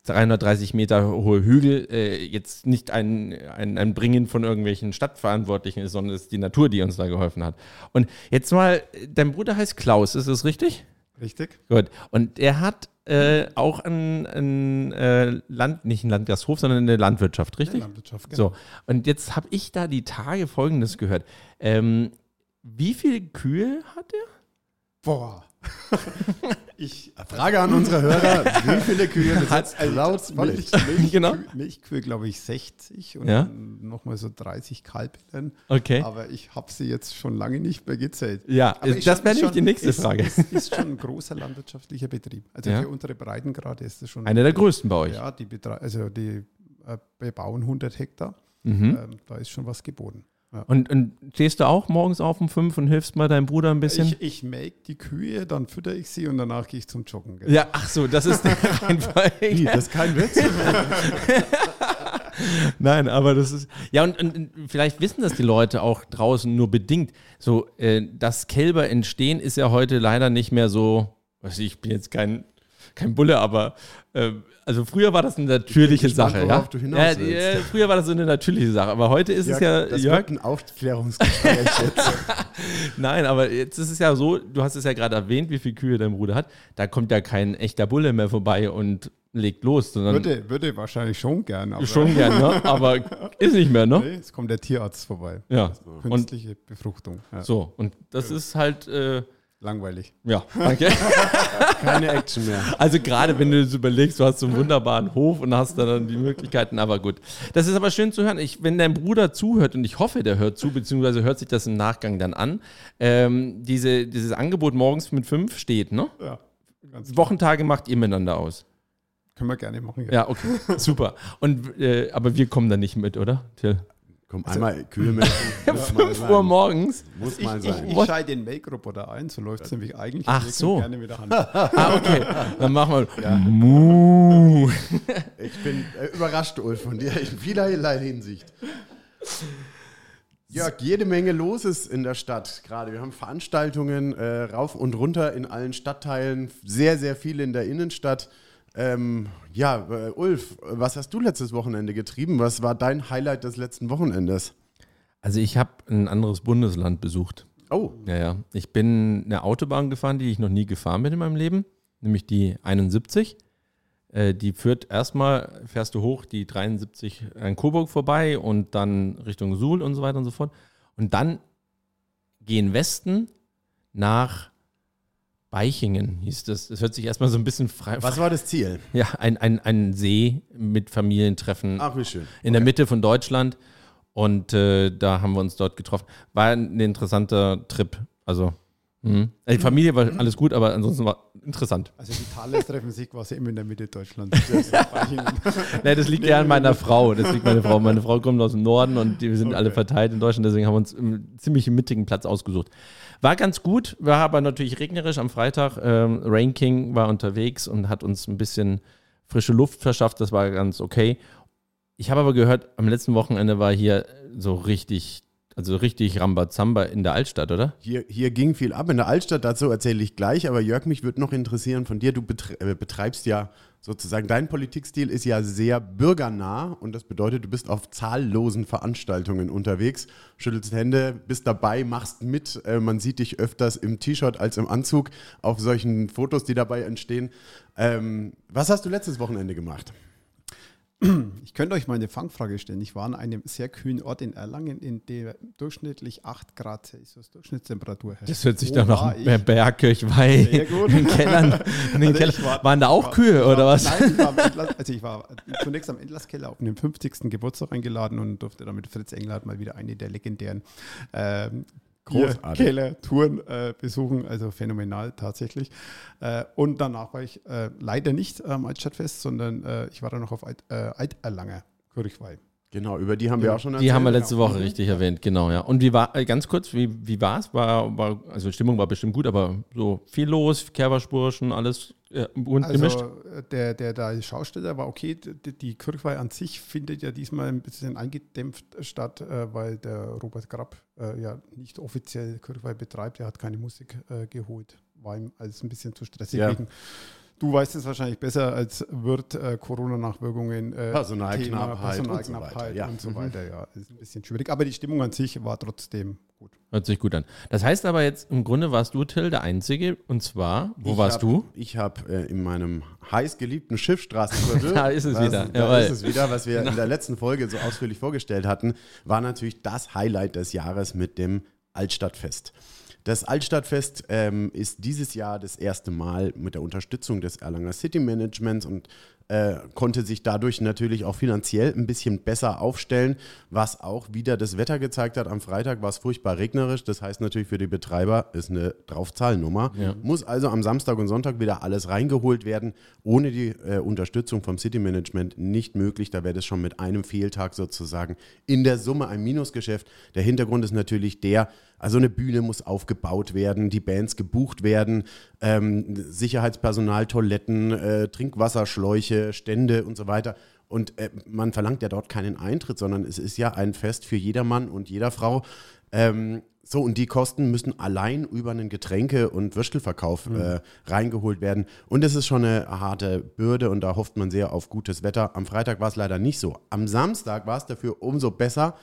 330 Meter hohe Hügel äh, jetzt nicht ein, ein, ein Bringen von irgendwelchen Stadtverantwortlichen ist, sondern es ist die Natur, die uns da geholfen hat. Und jetzt mal, dein Bruder heißt Klaus, ist das richtig? richtig? Gut. Und er hat äh, auch ein, ein äh, Land, nicht ein Landgasthof, sondern eine Landwirtschaft, richtig? Landwirtschaft. So. Und jetzt habe ich da die Tage Folgendes gehört. Ähm, wie viele Kühe hat er? Boah. ich, Frage an unsere Hörer, wie viele Kühe besitzt Klaus Milch, Wollitz? Milch, Genau. Milchkühe, glaube ich, 60 und Ja. nochmal so 30 Kalbinnen. Okay. Aber ich habe sie jetzt schon lange nicht mehr gezählt. Ja, Aber das wäre nämlich die nächste ist, Frage. Ist, ist schon ein großer landwirtschaftlicher Betrieb. Also Ja. für unsere Breitengrade ist das schon. Einer der größten bei euch. Ja, die, betre- also die äh, bebauen 100 Hektar. Mhm. Ähm, da ist schon was geboten. Ja. Und, und stehst du auch morgens auf um fünf und hilfst mal deinem Bruder ein bisschen? Ich, ich melke die Kühe, dann fütter ich sie und danach gehe ich zum Joggen. gell? ja, ach so, das ist der Reihenfolge. Wie, das ist kein Witz? Nein, aber das ist. Ja, und, und, und vielleicht wissen das die Leute auch draußen nur bedingt. So, äh, dass Kälber entstehen, ist ja heute leider nicht mehr so. Also ich bin jetzt kein, kein Bulle, aber äh, also früher war das eine natürliche gespannt, Sache. Ja? ja, willst. äh, früher war das so eine natürliche Sache, aber heute ist es ja, das Jörg, wird ein Aufklärungsgespräch jetzt. Nein, aber jetzt ist es ja so, du hast es ja gerade erwähnt, wie viele Kühe dein Bruder hat. Da kommt ja kein echter Bulle mehr vorbei und legt los, sondern Würde, würde wahrscheinlich schon gern, aber schon gern, ne? aber ist nicht mehr, ne? nee, es kommt der Tierarzt vorbei. Ja. Und Künstliche Befruchtung. Ja. so, und das ist halt, äh, Langweilig. ja, danke. Keine Action mehr. Also gerade wenn du das überlegst, du hast so einen wunderbaren Hof und hast dann die Möglichkeiten, aber gut. Das ist aber schön zu hören. Ich, wenn dein Bruder zuhört, und ich hoffe, der hört zu, beziehungsweise hört sich das im Nachgang dann an, ähm, diese, dieses Angebot morgens mit fünf steht, ne? Ja, ganz Wochentage macht ihr miteinander aus. können wir gerne machen. Ja, okay, super. Und, äh, aber wir kommen da nicht mit, oder? Till? Komm, einmal Kühe melken. Muss mal 5 sein. Uhr morgens? Muss Ich, mal ich, sein. ich What? schalte den Make-Roboter ein, so läuft es nämlich eigentlich. Ach so. Gerne mit der Hand. Ah, okay. Dann machen wir. Mu. Ich bin äh, überrascht, Ulf, von dir in vielerlei Hinsicht. Jörg, jede Menge los ist in der Stadt gerade. Wir haben Veranstaltungen äh, rauf und runter in allen Stadtteilen, sehr, sehr viel in der Innenstadt. Ähm, ja, äh, Ulf, was hast du letztes Wochenende getrieben? Was war dein Highlight des letzten Wochenendes? Also ich habe ein anderes Bundesland besucht. Oh, Ja, ja. Ich bin eine Autobahn gefahren, die ich noch nie gefahren bin in meinem Leben, nämlich die 71. Äh, die führt erstmal, fährst du hoch die 73 an Coburg vorbei und dann Richtung Suhl und so weiter und so fort. Und dann gehen Westen nach Beichingen, hieß das. Das hört sich erstmal so ein bisschen frei. Was war das Ziel? Ja, ein, ein, ein See mit Familientreffen Ach, wie schön. in der Mitte von Deutschland. Und äh, da haben wir uns dort getroffen. War ein interessanter Trip. Also, mh. die Familie war alles gut, aber ansonsten war interessant. Also die Thales treffen sich quasi immer in der Mitte Deutschlands. Nee, das liegt ja an meiner Frau. Das liegt meine Frau. Meine Frau kommt aus dem Norden und wir sind alle verteilt in Deutschland, deswegen haben wir uns einen ziemlich mittigen Platz ausgesucht. War ganz gut, war aber natürlich regnerisch am Freitag. Ähm, Rain King war unterwegs und hat uns ein bisschen frische Luft verschafft. Das war ganz okay. Ich habe aber gehört, am letzten Wochenende war hier so richtig, also richtig Rambazamba in der Altstadt, oder? Hier, hier ging viel ab in der Altstadt, dazu erzähle ich gleich, aber Jörg, mich würde noch interessieren von dir, du äh, betreibst ja sozusagen, dein Politikstil ist ja sehr bürgernah und das bedeutet, du bist auf zahllosen Veranstaltungen unterwegs, schüttelst Hände, bist dabei, machst mit, äh, man sieht dich öfters im T-Shirt als im Anzug auf solchen Fotos, die dabei entstehen. Ähm, was hast du letztes Wochenende gemacht? Ich könnte euch mal eine Fangfrage stellen. Ich war an einem sehr kühlen Ort in Erlangen, in dem durchschnittlich 8 Grad Celsius Durchschnittstemperatur herrscht. Das hört sich doch nach war ich? Bergkirchweih Sehr gut. in den Kellern. In den Also Kellern. ich war- Waren da auch war- Kühe ich oder war- was? Nein, ich war, also ich war zunächst am Entlasskeller auf den 50. Geburtstag eingeladen und durfte dann mit Fritz Englert mal wieder eine der legendären ähm, Großartig. Keller-Touren äh, besuchen, also phänomenal tatsächlich. Äh, und danach war ich äh, leider nicht am Altstadtfest, sondern äh, ich war dann noch auf Alt, äh, Alterlanger Kirchweih. Genau, über die haben wir auch schon Die haben wir letzte genau. Woche richtig erwähnt, genau, ja. Und wie war, äh, ganz kurz, wie, wie war es? War, war, also Stimmung war bestimmt gut, aber so viel los, Kerberspurschen, alles äh, bunt gemischt. Also der, der, der Schausteller war okay. Die, die Kirchweih an sich findet ja diesmal ein bisschen eingedämpft statt, äh, weil der Robert Grapp äh, ja nicht offiziell Kirchweih betreibt. Er hat keine Musik äh, geholt. War ihm alles ein bisschen zu stressig. Ja. Wegen, du weißt es wahrscheinlich besser als Wirt äh, Corona-Nachwirkungen. Äh, Personalknappheit und so weiter, ja. und so Mhm. weiter. Ja, ist ein bisschen schwierig. Aber die Stimmung an sich war trotzdem gut. Hört sich gut an. Das heißt aber jetzt, im Grunde warst du, Till, der Einzige. Und zwar, wo Ich warst hab, du? Ich habe äh, in meinem heiß geliebten Schiffstraßenviertel. Da ist es was, wieder, Da jawohl. ist es wieder, was wir in der letzten Folge so ausführlich vorgestellt hatten, war natürlich das Highlight des Jahres mit dem Altstadtfest. Das Altstadtfest ähm, ist dieses Jahr das erste Mal mit der Unterstützung des Erlanger City Managements und äh, konnte sich dadurch natürlich auch finanziell ein bisschen besser aufstellen, was auch wieder das Wetter gezeigt hat. Am Freitag war es furchtbar regnerisch, das heißt natürlich für die Betreiber ist eine Draufzahlnummer. Ja. Muss also am Samstag und Sonntag wieder alles reingeholt werden. Ohne die äh, Unterstützung vom City Management nicht möglich. Da wäre das schon mit einem Fehltag sozusagen in der Summe ein Minusgeschäft. Der Hintergrund ist natürlich der, also eine Bühne muss aufgebaut werden, die Bands gebucht werden, ähm, Sicherheitspersonal, Toiletten, äh, Trinkwasserschläuche, Stände und so weiter. Und äh, man verlangt ja dort keinen Eintritt, sondern es ist ja ein Fest für jedermann und jeder Frau. Ähm, so, und die Kosten müssen allein über einen Getränke- und Würstelverkauf äh, reingeholt werden. Und es ist schon eine harte Bürde und da hofft man sehr auf gutes Wetter. Am Freitag war es leider nicht so. Am Samstag war es dafür umso besser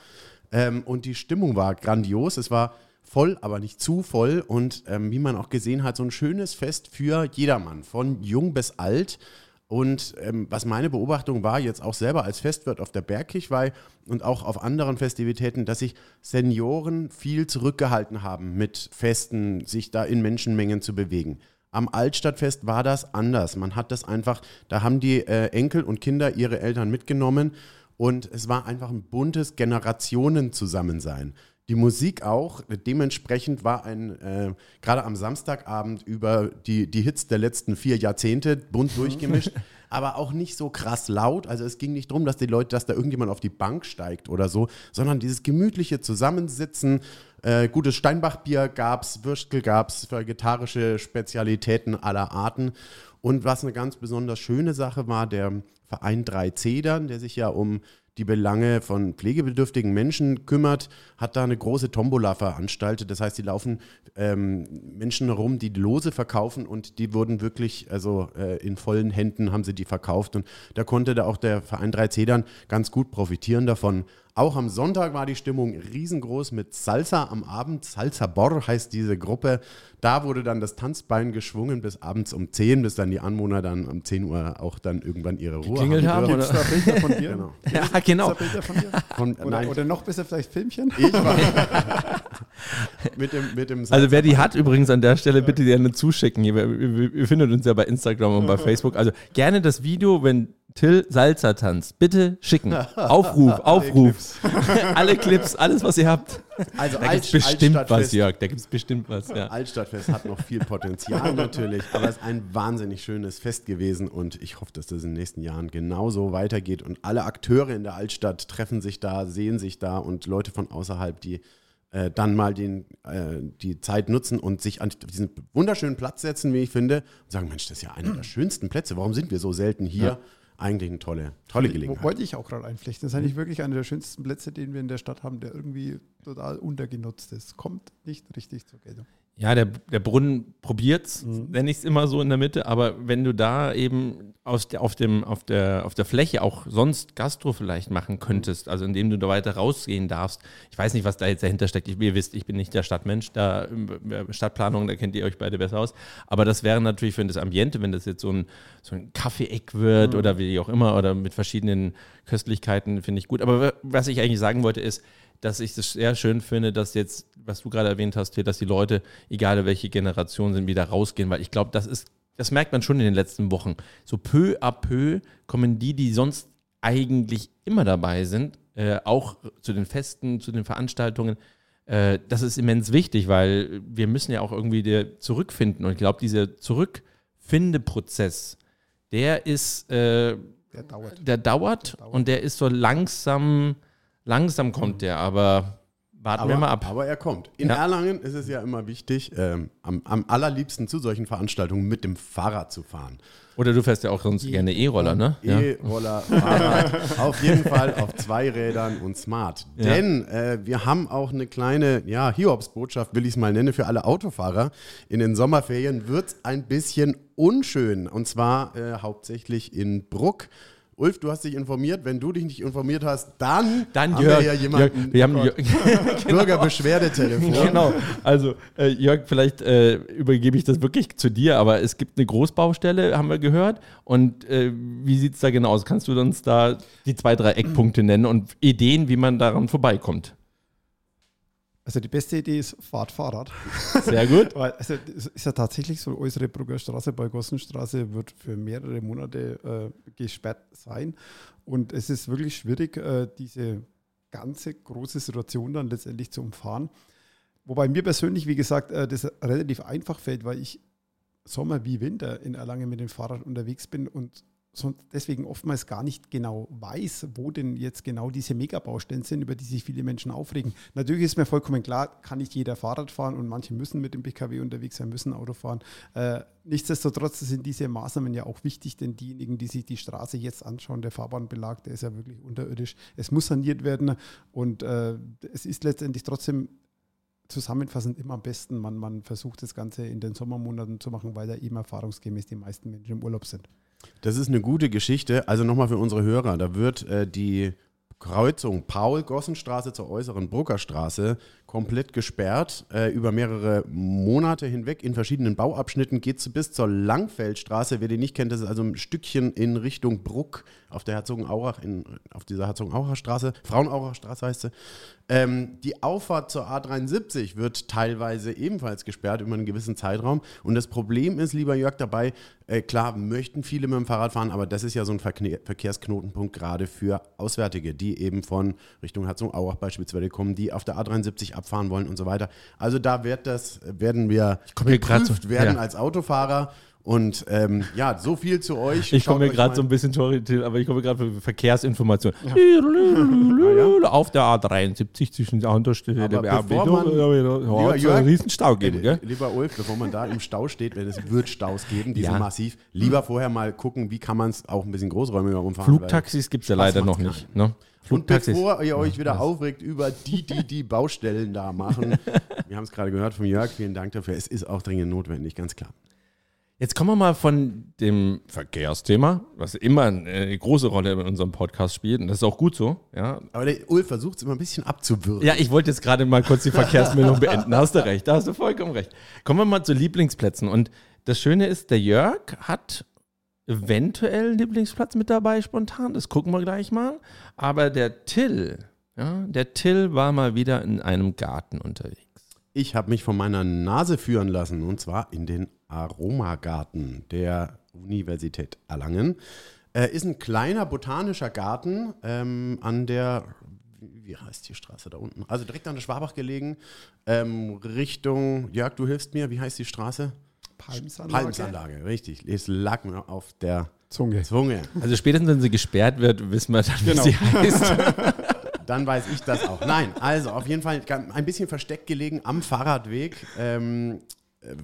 ähm, und die Stimmung war grandios. Es war voll, aber nicht zu voll und ähm, wie man auch gesehen hat, so ein schönes Fest für jedermann, von jung bis alt. Und ähm, was meine Beobachtung war, jetzt auch selber als Festwirt auf der Bergkirchweih und auch auf anderen Festivitäten, dass sich Senioren viel zurückgehalten haben mit Festen, sich da in Menschenmengen zu bewegen. Am Altstadtfest war das anders. Man hat das einfach, da haben die äh, Enkel und Kinder ihre Eltern mitgenommen und es war einfach ein buntes Generationenzusammensein. Die Musik auch, dementsprechend war ein, äh, gerade am Samstagabend über die, die Hits der letzten vier Jahrzehnte bunt durchgemischt, aber auch nicht so krass laut. Also es ging nicht darum, dass die Leute, dass da irgendjemand auf die Bank steigt oder so, sondern dieses gemütliche Zusammensitzen. Äh, gutes Steinbachbier gab es, Würstel gab es, vegetarische Spezialitäten aller Arten. Und was eine ganz besonders schöne Sache war, der Verein Drei Zedern, der sich ja um die Belange von pflegebedürftigen Menschen kümmert, hat da eine große Tombola veranstaltet. Das heißt, die laufen ähm, Menschen herum, die Lose verkaufen und die wurden wirklich, also äh, in vollen Händen haben sie die verkauft und da konnte da auch der Verein Drei Zedern ganz gut profitieren davon. Auch am Sonntag war die Stimmung riesengroß mit Salsa am Abend. Salsa Bor heißt diese Gruppe. Da wurde dann das Tanzbein geschwungen bis abends um 10, bis dann die Anwohner dann um 10 Uhr auch dann irgendwann ihre Ruhe Geklingelt haben. Gibt es da Bilder von dir? Genau. Ja, Gibt's genau. da Bilder von dir? Von, Oder, nein, oder noch besser vielleicht Filmchen? ich war mit dem, mit dem Also wer die hat übrigens an der Stelle, bitte gerne zuschicken. Ihr, ihr, ihr findet uns ja bei Instagram und bei Facebook. Also gerne das Video, wenn Till Salzer tanzt. Bitte schicken. Aufruf, Aufruf. Alle Clips, alles, was ihr habt. Also Da gibt es bestimmt was, Altstadtfest. Jörg. Da gibt es bestimmt was, ja. Altstadtfest hat noch viel Potenzial natürlich, aber es ist ein wahnsinnig schönes Fest gewesen und ich hoffe, dass das in den nächsten Jahren genauso weitergeht und alle Akteure in der Altstadt treffen sich da, sehen sich da und Leute von außerhalb, die äh, dann mal den, äh, die Zeit nutzen und sich an diesen wunderschönen Platz setzen, wie ich finde, und sagen, Mensch, das ist ja einer der schönsten Plätze, warum sind wir so selten hier? Eigentlich eine tolle, tolle Gelegenheit. wollte ich auch gerade einflechten. Das ist eigentlich wirklich einer der schönsten Plätze, den wir in der Stadt haben, der irgendwie total untergenutzt ist. Kommt nicht richtig zur Geltung. Ja, der, der Brunnen probiert's, nenne ich es immer so in der Mitte, aber wenn du da eben aus der, auf, dem, auf, der, auf der Fläche auch sonst Gastro vielleicht machen könntest, also indem du da weiter rausgehen darfst, ich weiß nicht, was da jetzt dahinter steckt, ich, ihr wisst, ich bin nicht der Stadtmensch, da äh, Stadtplanung, da kennt ihr euch beide besser aus, aber das wäre natürlich für das Ambiente, wenn das jetzt so ein, so ein Kaffeeeck wird oder wie auch immer oder mit verschiedenen Köstlichkeiten, finde ich gut, aber was ich eigentlich sagen wollte ist, dass ich es sehr schön finde, dass jetzt, was du gerade erwähnt hast, hier, dass die Leute, egal welche Generation sind, wieder rausgehen, weil ich glaube, das ist, das merkt man schon in den letzten Wochen. So peu à peu kommen die, die sonst eigentlich immer dabei sind, äh, auch zu den Festen, zu den Veranstaltungen. Äh, das ist immens wichtig, weil wir müssen ja auch irgendwie der zurückfinden. Und ich glaube, dieser Zurückfindeprozess, der ist, äh, Der dauert. der dauert dauert. und der ist so langsam, langsam kommt der, aber warten aber, wir mal ab. Aber er kommt. In Ja. Erlangen ist es ja immer wichtig, ähm, am, am allerliebsten zu solchen Veranstaltungen mit dem Fahrrad zu fahren. Oder du fährst ja auch sonst gerne E-Roller, ne? Ja. E-Roller, Fahrrad, auf jeden Fall auf zwei Rädern und smart. Ja. Denn äh, wir haben auch eine kleine, ja, Hiobsbotschaft, will ich es mal nennen, für alle Autofahrer. In den Sommerferien wird es ein bisschen unschön. Und zwar äh, hauptsächlich in Bruck. Ulf, du hast dich informiert. Wenn du dich nicht informiert hast, dann, Dann haben Jörg, wir ja jemanden. Jörg, wir haben Jörg, Bürgerbeschwerdetelefon. genau. Also äh, Jörg, vielleicht äh, übergebe ich das wirklich zu dir, aber es gibt eine Großbaustelle, haben wir gehört. Und äh, wie sieht es da genau aus? Kannst du uns da die zwei, drei Eckpunkte nennen und Ideen, wie man daran vorbeikommt? Also die beste Idee ist, fahrt Fahrrad. Sehr gut. Weil, also es ist ja tatsächlich so, äußere Brugger Straße bei Gossenstraße wird für mehrere Monate äh, gesperrt sein. Und es ist wirklich schwierig, äh, diese ganze große Situation dann letztendlich zu umfahren. Wobei mir persönlich, wie gesagt, äh, das relativ einfach fällt, weil ich Sommer wie Winter in Erlangen mit dem Fahrrad unterwegs bin und deswegen oftmals gar nicht genau weiß, wo denn jetzt genau diese Megabaustellen sind, über die sich viele Menschen aufregen. Natürlich ist mir vollkommen klar, kann nicht jeder Fahrrad fahren und manche müssen mit dem PKW unterwegs sein, müssen Auto fahren. Äh, nichtsdestotrotz sind diese Maßnahmen ja auch wichtig, denn diejenigen, die sich die Straße jetzt anschauen, der Fahrbahnbelag, der ist ja wirklich unterirdisch. Es muss saniert werden und äh, es ist letztendlich trotzdem zusammenfassend immer am besten, man, man versucht das Ganze in den Sommermonaten zu machen, weil da eben erfahrungsgemäß die meisten Menschen im Urlaub sind. Das ist eine gute Geschichte. Also nochmal für unsere Hörer, da wird äh, die Kreuzung Paul-Gossenstraße zur äußeren Bruckerstraße komplett gesperrt. Äh, über mehrere Monate hinweg in verschiedenen Bauabschnitten geht es bis zur Langfeldstraße. Wer die nicht kennt, das ist also ein Stückchen in Richtung Bruck auf der Herzogenaurach, in, auf dieser Herzogenauracher Straße, Frauenauracher Straße heißt sie. Ähm, die Auffahrt zur A73 wird teilweise ebenfalls gesperrt über einen gewissen Zeitraum. Und das Problem ist, lieber Jörg, dabei, äh, klar, möchten viele mit dem Fahrrad fahren, aber das ist ja so ein Verkne Verkehrsknotenpunkt gerade für Auswärtige, die eben von Richtung Herzogenaurach beispielsweise kommen, die auf der A73 abfahren wollen und so weiter. Also da wird das, werden wir geprüft so- werden ja. als Autofahrer. Und ähm, ja, so viel zu euch. Ich komme mir gerade so ein bisschen, sorry, aber ich komme gerade für Verkehrsinformation. ja. Auf der A73 zwischen der Unterstelle der ja, Lieber Jörg, riesen Stau geben, Äh, gell? Lieber Ulf, bevor man da im Stau steht, denn es wird Staus geben, die Ja. sind massiv, lieber vorher mal gucken, wie kann man es auch ein bisschen großräumiger umfahren. Flugtaxis gibt es ja leider noch nicht. Ne? Und Flugtaxis. bevor ihr euch wieder aufregt über die, die die Baustellen da machen, wir haben es gerade gehört von Jörg, vielen Dank dafür, es ist auch dringend notwendig, ganz klar. Jetzt kommen wir mal von dem Verkehrsthema, was immer eine große Rolle in unserem Podcast spielt, und das ist auch gut so. Ja, Aber der Ulf versucht es immer ein bisschen abzuwürgen. ja ich wollte jetzt gerade mal kurz die Verkehrsmeldung beenden. Da hast du recht, da hast du vollkommen recht. Kommen wir mal zu Lieblingsplätzen. Und das Schöne ist, der Jörg hat eventuell Lieblingsplatz mit dabei spontan. Das gucken wir gleich mal. Aber der Till, ja, der Till war mal wieder in einem Garten unterwegs. Ich habe mich von meiner Nase führen lassen und zwar in den Aromagarten der Universität Erlangen. Äh, ist ein kleiner botanischer Garten ähm, an der, wie wie heißt die Straße da unten? Also direkt an der Schwabach gelegen, ähm, Richtung, Jörg, du hilfst mir, wie heißt die Straße? Palmsanlage. Palmsanlage, richtig. Es lag mir auf der Zunge. Zunge. Also spätestens, wenn sie gesperrt wird, wissen wir dann, wie Genau. sie heißt. Dann weiß ich das auch. Nein, also auf jeden Fall ein bisschen versteckt gelegen am Fahrradweg. Ähm, äh,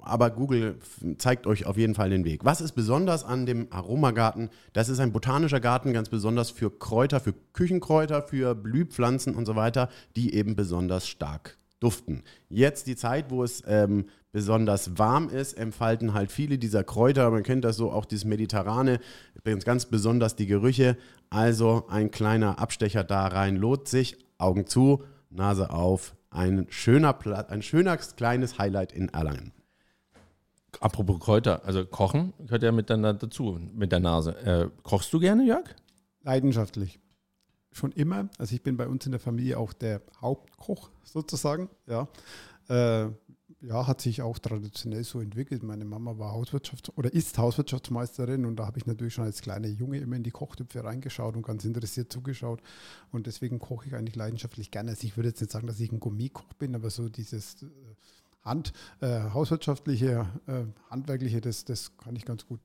aber Google zeigt euch auf jeden Fall den Weg. Was ist besonders an dem Aromagarten? Das ist ein botanischer Garten, ganz besonders für Kräuter, für Küchenkräuter, für Blühpflanzen und so weiter, die eben besonders stark duften. Jetzt die Zeit, wo es ähm, besonders warm ist, entfalten halt viele dieser Kräuter. Man kennt das so, auch dieses Mediterrane, ganz- ganz besonders die Gerüche. Also ein kleiner Abstecher da rein lohnt sich. Augen zu, Nase auf. Ein schöner Platz, ein schöner kleines Highlight in Erlangen. Apropos Kräuter, also Kochen gehört ja miteinander dazu, mit der Nase. Äh, kochst du gerne, Jörg? Leidenschaftlich. Schon immer. Also ich bin bei uns in der Familie auch der Hauptkoch sozusagen. Ja. Äh, ja, hat sich auch traditionell so entwickelt. Meine Mama war Hauswirtschafts- oder ist Hauswirtschaftsmeisterin und da habe ich natürlich schon als kleiner Junge immer in die Kochtöpfe reingeschaut und ganz interessiert zugeschaut. Und deswegen koche ich eigentlich leidenschaftlich gerne. Also ich würde jetzt nicht sagen, dass ich ein Gourmetkoch bin, aber so dieses äh, Hand, äh, hauswirtschaftliche, äh, handwerkliche, das, das kann ich ganz gut.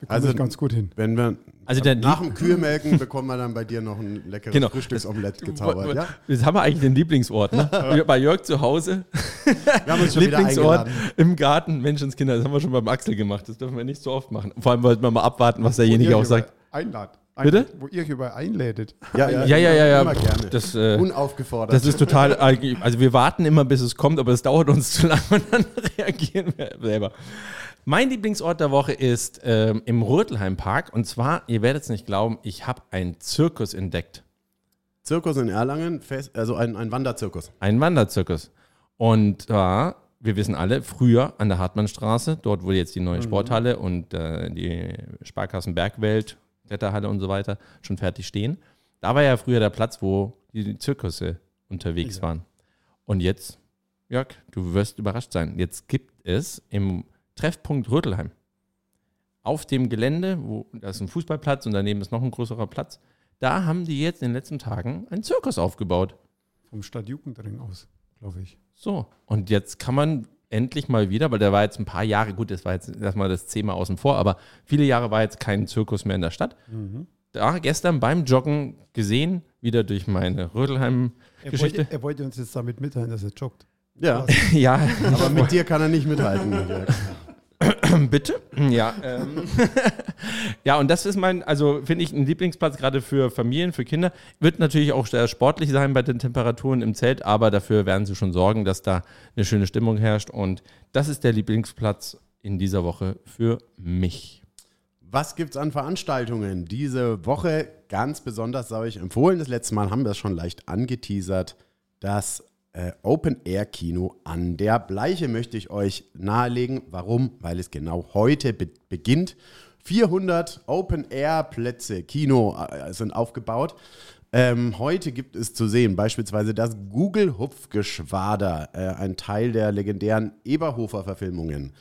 Bekomme Also- ich ganz gut hin. Wenn wir Also der nach dem Kühlmelken bekommen wir dann bei dir noch ein leckeres Genau. Frühstücksomelett gezaubert. Ja? Jetzt haben wir eigentlich den Lieblingsort, ne? Bei Jörg zu Hause, Wir haben uns schon Lieblingsort im Garten, Menschenskinder, das haben wir schon beim Axel gemacht. Das dürfen wir nicht so oft machen. Vor allem wollten wir mal abwarten, was derjenige auch sagt. über Einlad. Bitte? Wo ihr über einlädet. Ja, Ja, ja, ja, ja. Immer gerne. Das, äh, Unaufgefordert. das ist total, also wir warten immer, bis es kommt, aber es dauert uns zu lange und dann reagieren wir selber. Mein Lieblingsort der Woche ist ähm, im Rötelheim-Park und zwar, ihr werdet es nicht glauben, ich habe einen Zirkus entdeckt. Zirkus in Erlangen, also ein, ein Wanderzirkus. Ein Wanderzirkus. Und zwar, wir wissen alle, früher an der Hartmannstraße, dort wo jetzt die neue Sporthalle und äh, die Sparkassen Bergwelt, Kletterhalle und so weiter schon fertig stehen. Da war ja früher der Platz, wo die Zirkusse unterwegs Ja. waren. Und jetzt, Jörg, du wirst überrascht sein. Jetzt gibt es im Treffpunkt Rötelheim auf dem Gelände, wo da ist ein Fußballplatz und daneben ist noch ein größerer Platz, da haben die jetzt in den letzten Tagen einen Zirkus aufgebaut. Vom Stadtjugendring aus, glaube ich. So, und jetzt kann man endlich mal wieder, weil der war jetzt ein paar Jahre, gut, das war jetzt erstmal das Thema außen vor, aber viele Jahre war jetzt kein Zirkus mehr in der Stadt. Da gestern beim Joggen gesehen, wieder durch meine Er Rödelheim-Geschichte. wollte, er wollte uns jetzt damit mitteilen, dass er joggt. Ja, Ja, aber mit dir kann er nicht mithalten. Bitte. Ja, ähm. ja, und das ist mein, also finde ich ein Lieblingsplatz gerade für Familien, für Kinder. Wird natürlich auch sehr sportlich sein bei den Temperaturen im Zelt, aber dafür werden sie schon sorgen, dass da eine schöne Stimmung herrscht. Und das ist der Lieblingsplatz in dieser Woche für mich. Was gibt es an Veranstaltungen diese Woche? Ganz besonders sei euch empfohlen. Das letzte Mal haben wir es schon leicht angeteasert. Das äh, Open-Air-Kino an der Bleiche möchte ich euch nahelegen. Warum? Weil es genau heute be beginnt. 400 Open-Air-Plätze Kino äh, sind aufgebaut. Ähm, heute gibt es zu sehen beispielsweise das Google-Hupfgeschwader, äh, ein Teil der legendären Eberhofer-Verfilmungen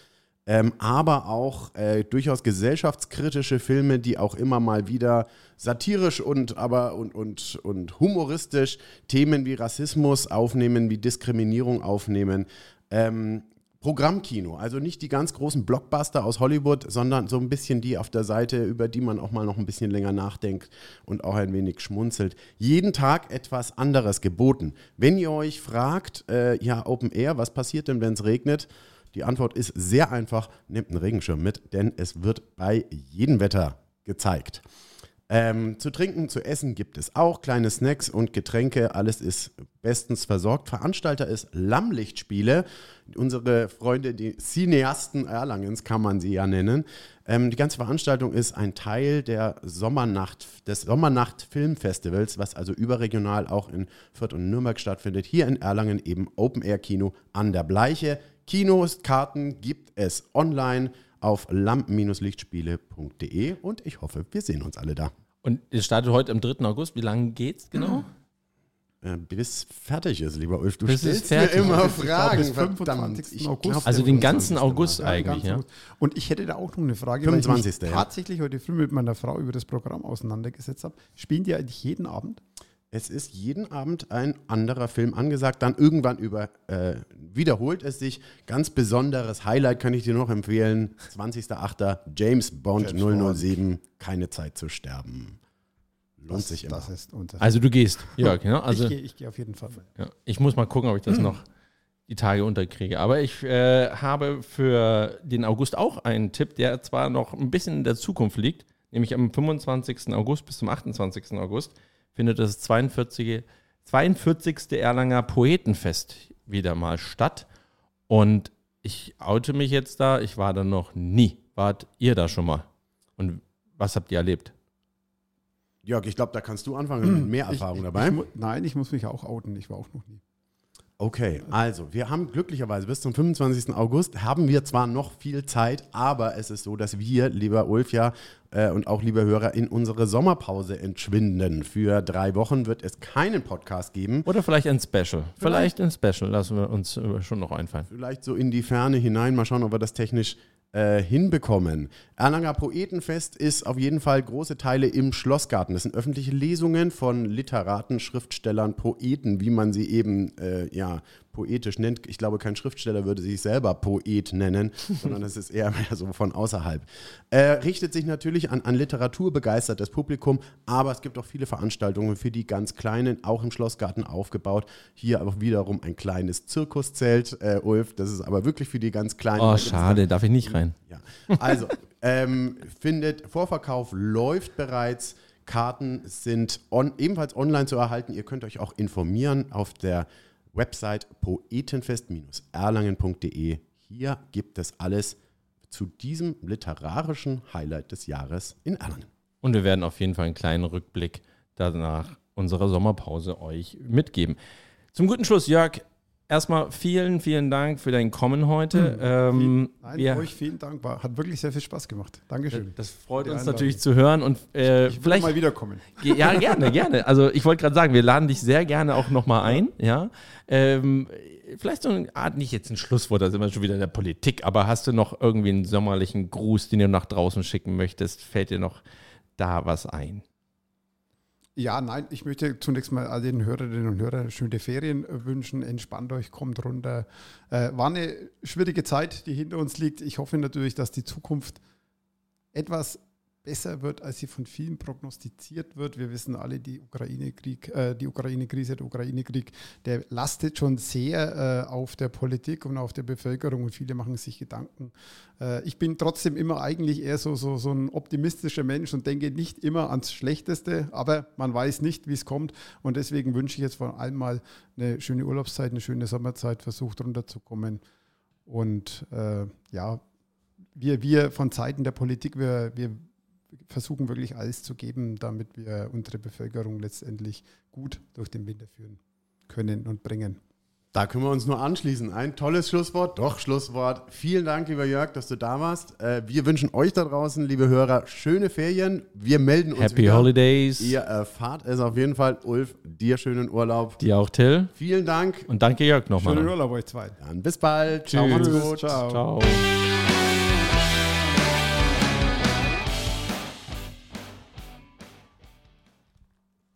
ähm, aber auch äh, durchaus gesellschaftskritische Filme, die auch immer mal wieder satirisch und aber und, und, und humoristisch Themen wie Rassismus aufnehmen, wie Diskriminierung aufnehmen. Ähm, Programmkino, also nicht die ganz großen Blockbuster aus Hollywood, sondern so ein bisschen die auf der Seite, über die man auch mal noch ein bisschen länger nachdenkt und auch ein wenig schmunzelt. Jeden Tag etwas anderes geboten. Wenn ihr euch fragt, äh, ja, Open Air, was passiert denn, wenn es regnet? Die Antwort ist sehr einfach, nehmt einen Regenschirm mit, denn es wird bei jedem Wetter gezeigt. Ähm, zu trinken, zu essen gibt es auch kleine Snacks und Getränke. Alles ist bestens versorgt. Veranstalter ist Lammlichtspiele. Unsere Freunde, die Cineasten Erlangens, kann man sie ja nennen. Ähm, die ganze Veranstaltung ist ein Teil der Sommernacht, des Sommernacht Filmfestivals, was also überregional auch in Fürth und Nürnberg stattfindet. Hier in Erlangen eben Open Air Kino an der Bleiche. Kinos, Karten gibt es online auf lamp-lichtspiele.de und ich hoffe, wir sehen uns alle da. Und es startet heute am 3. August. Wie lange geht's genau? Äh, bis fertig ist, lieber Ulf. Du Bis es stellst fertig mir immer ist. Ich glaub, Fragen. bis verdammt. 25. Ich August. glaub, Also den ganzen 25. August Mal. eigentlich, ja. Und ich hätte da auch noch eine Frage, 25., weil ich mich ja. tatsächlich heute früh mit meiner Frau über das Programm auseinandergesetzt habe. Spielen die eigentlich jeden Abend? Es ist jeden Abend ein anderer Film angesagt. Dann irgendwann über, äh, wiederholt es sich. Ganz besonderes Highlight kann ich dir noch empfehlen. 20.08. James Bond James Bond. 007. Keine Zeit zu sterben. Lohnt Das- sich immer. Das ist. Also du gehst, Jörg. Ja? Also ich gehe geh auf jeden Fall. ja. ich muss mal gucken, ob ich das noch die Tage unterkriege. Aber ich äh, habe für den August auch einen Tipp, der zwar noch ein bisschen in der Zukunft liegt, nämlich am 25. August bis zum 28. August findet das 42. 42. Erlanger Poetenfest wieder mal statt. Und ich oute mich jetzt da, ich war da noch nie. Wart ihr da schon mal? Und was habt ihr erlebt? Jörg, ich glaube, da kannst du anfangen mit mehr Erfahrung ich, dabei. Ich, nein, ich muss mich auch outen. Ich war auch noch nie. Okay, also wir haben glücklicherweise bis zum 25. August haben wir zwar noch viel Zeit, aber es ist so, dass wir, lieber Ulf ja äh, und auch lieber Hörer, in unsere Sommerpause entschwinden. Für drei Wochen wird es keinen Podcast geben. Oder vielleicht ein Special. Vielleicht ein Special, lassen wir uns schon noch einfallen. Vielleicht so in die Ferne hinein. Mal schauen, ob wir das technisch äh, hinbekommen. Erlanger Poetenfest ist auf jeden Fall große Teile im Schlossgarten. Das sind öffentliche Lesungen von Literaten, Schriftstellern, Poeten, wie man sie eben äh, ja, poetisch nennt. Ich glaube, kein Schriftsteller würde sich selber Poet nennen, sondern es ist eher mehr so von außerhalb. Äh, richtet sich natürlich an, an literaturbegeistertes Publikum, aber es gibt auch viele Veranstaltungen für die ganz Kleinen, auch im Schlossgarten aufgebaut. Hier aber wiederum ein kleines Zirkuszelt, äh, Ulf. Das ist aber wirklich für die ganz Kleinen. Oh, schade, darf ich nicht rein. ja. Also, ähm, findet, Vorverkauf läuft bereits. Karten sind on, ebenfalls online zu erhalten. Ihr könnt euch auch informieren auf der Website poetenfest-erlangen.de. Hier gibt es alles zu diesem literarischen Highlight des Jahres in Erlangen. Und wir werden auf jeden Fall einen kleinen Rückblick danach unserer Sommerpause euch mitgeben. Zum guten Schluss, Jörg, erstmal vielen, vielen Dank für dein Kommen heute. Ähm, Nein, wir, euch vielen Dank. War, hat wirklich sehr viel Spaß gemacht. Dankeschön. das freut Die uns Einladung. natürlich zu hören und äh, ich will vielleicht mal wiederkommen. Ja, gerne, gerne. Also ich wollte gerade sagen, wir laden dich sehr gerne auch nochmal ein. Ja. Ähm, vielleicht so eine Art, nicht jetzt ein Schlusswort, da sind wir schon wieder in der Politik, aber hast du noch irgendwie einen sommerlichen Gruß, den du nach draußen schicken möchtest? Fällt dir noch da was ein? Ja, nein, ich möchte zunächst mal all den Hörerinnen und Hörern schöne Ferien wünschen. Entspannt euch, kommt runter. Äh, war eine schwierige Zeit, die hinter uns liegt. Ich hoffe natürlich, dass die Zukunft etwas besser wird, als sie von vielen prognostiziert wird. Wir wissen alle, die Ukraine-Krieg, äh, die Ukraine-Krise, der Ukraine-Krieg, der lastet schon sehr äh, auf der Politik und auf der Bevölkerung und viele machen sich Gedanken. Äh, ich bin trotzdem immer eigentlich eher so, so, so ein optimistischer Mensch und denke nicht immer ans Schlechteste, aber man weiß nicht, wie es kommt und deswegen wünsche ich jetzt vor allem mal eine schöne Urlaubszeit, eine schöne Sommerzeit, versucht runterzukommen und äh, ja, wir, wir von Seiten der Politik, wir, wir versuchen wirklich alles zu geben, damit wir unsere Bevölkerung letztendlich gut durch den Winter führen können und bringen. Da können wir uns nur anschließen. Ein tolles Schlusswort, doch Schlusswort. Vielen Dank, lieber Jörg, dass du da warst. Äh, wir wünschen euch da draußen, liebe Hörer, schöne Ferien. Wir melden uns Happy wieder. Holidays. Ihr erfahrt es auf jeden Fall. Ulf, dir schönen Urlaub. Dir auch, Till. Vielen Dank. Und danke, Jörg, Schönen nochmal. Urlaub euch zwei. Dann bis bald. Ciao, Tschüss. macht's gut. Ciao. Ciao.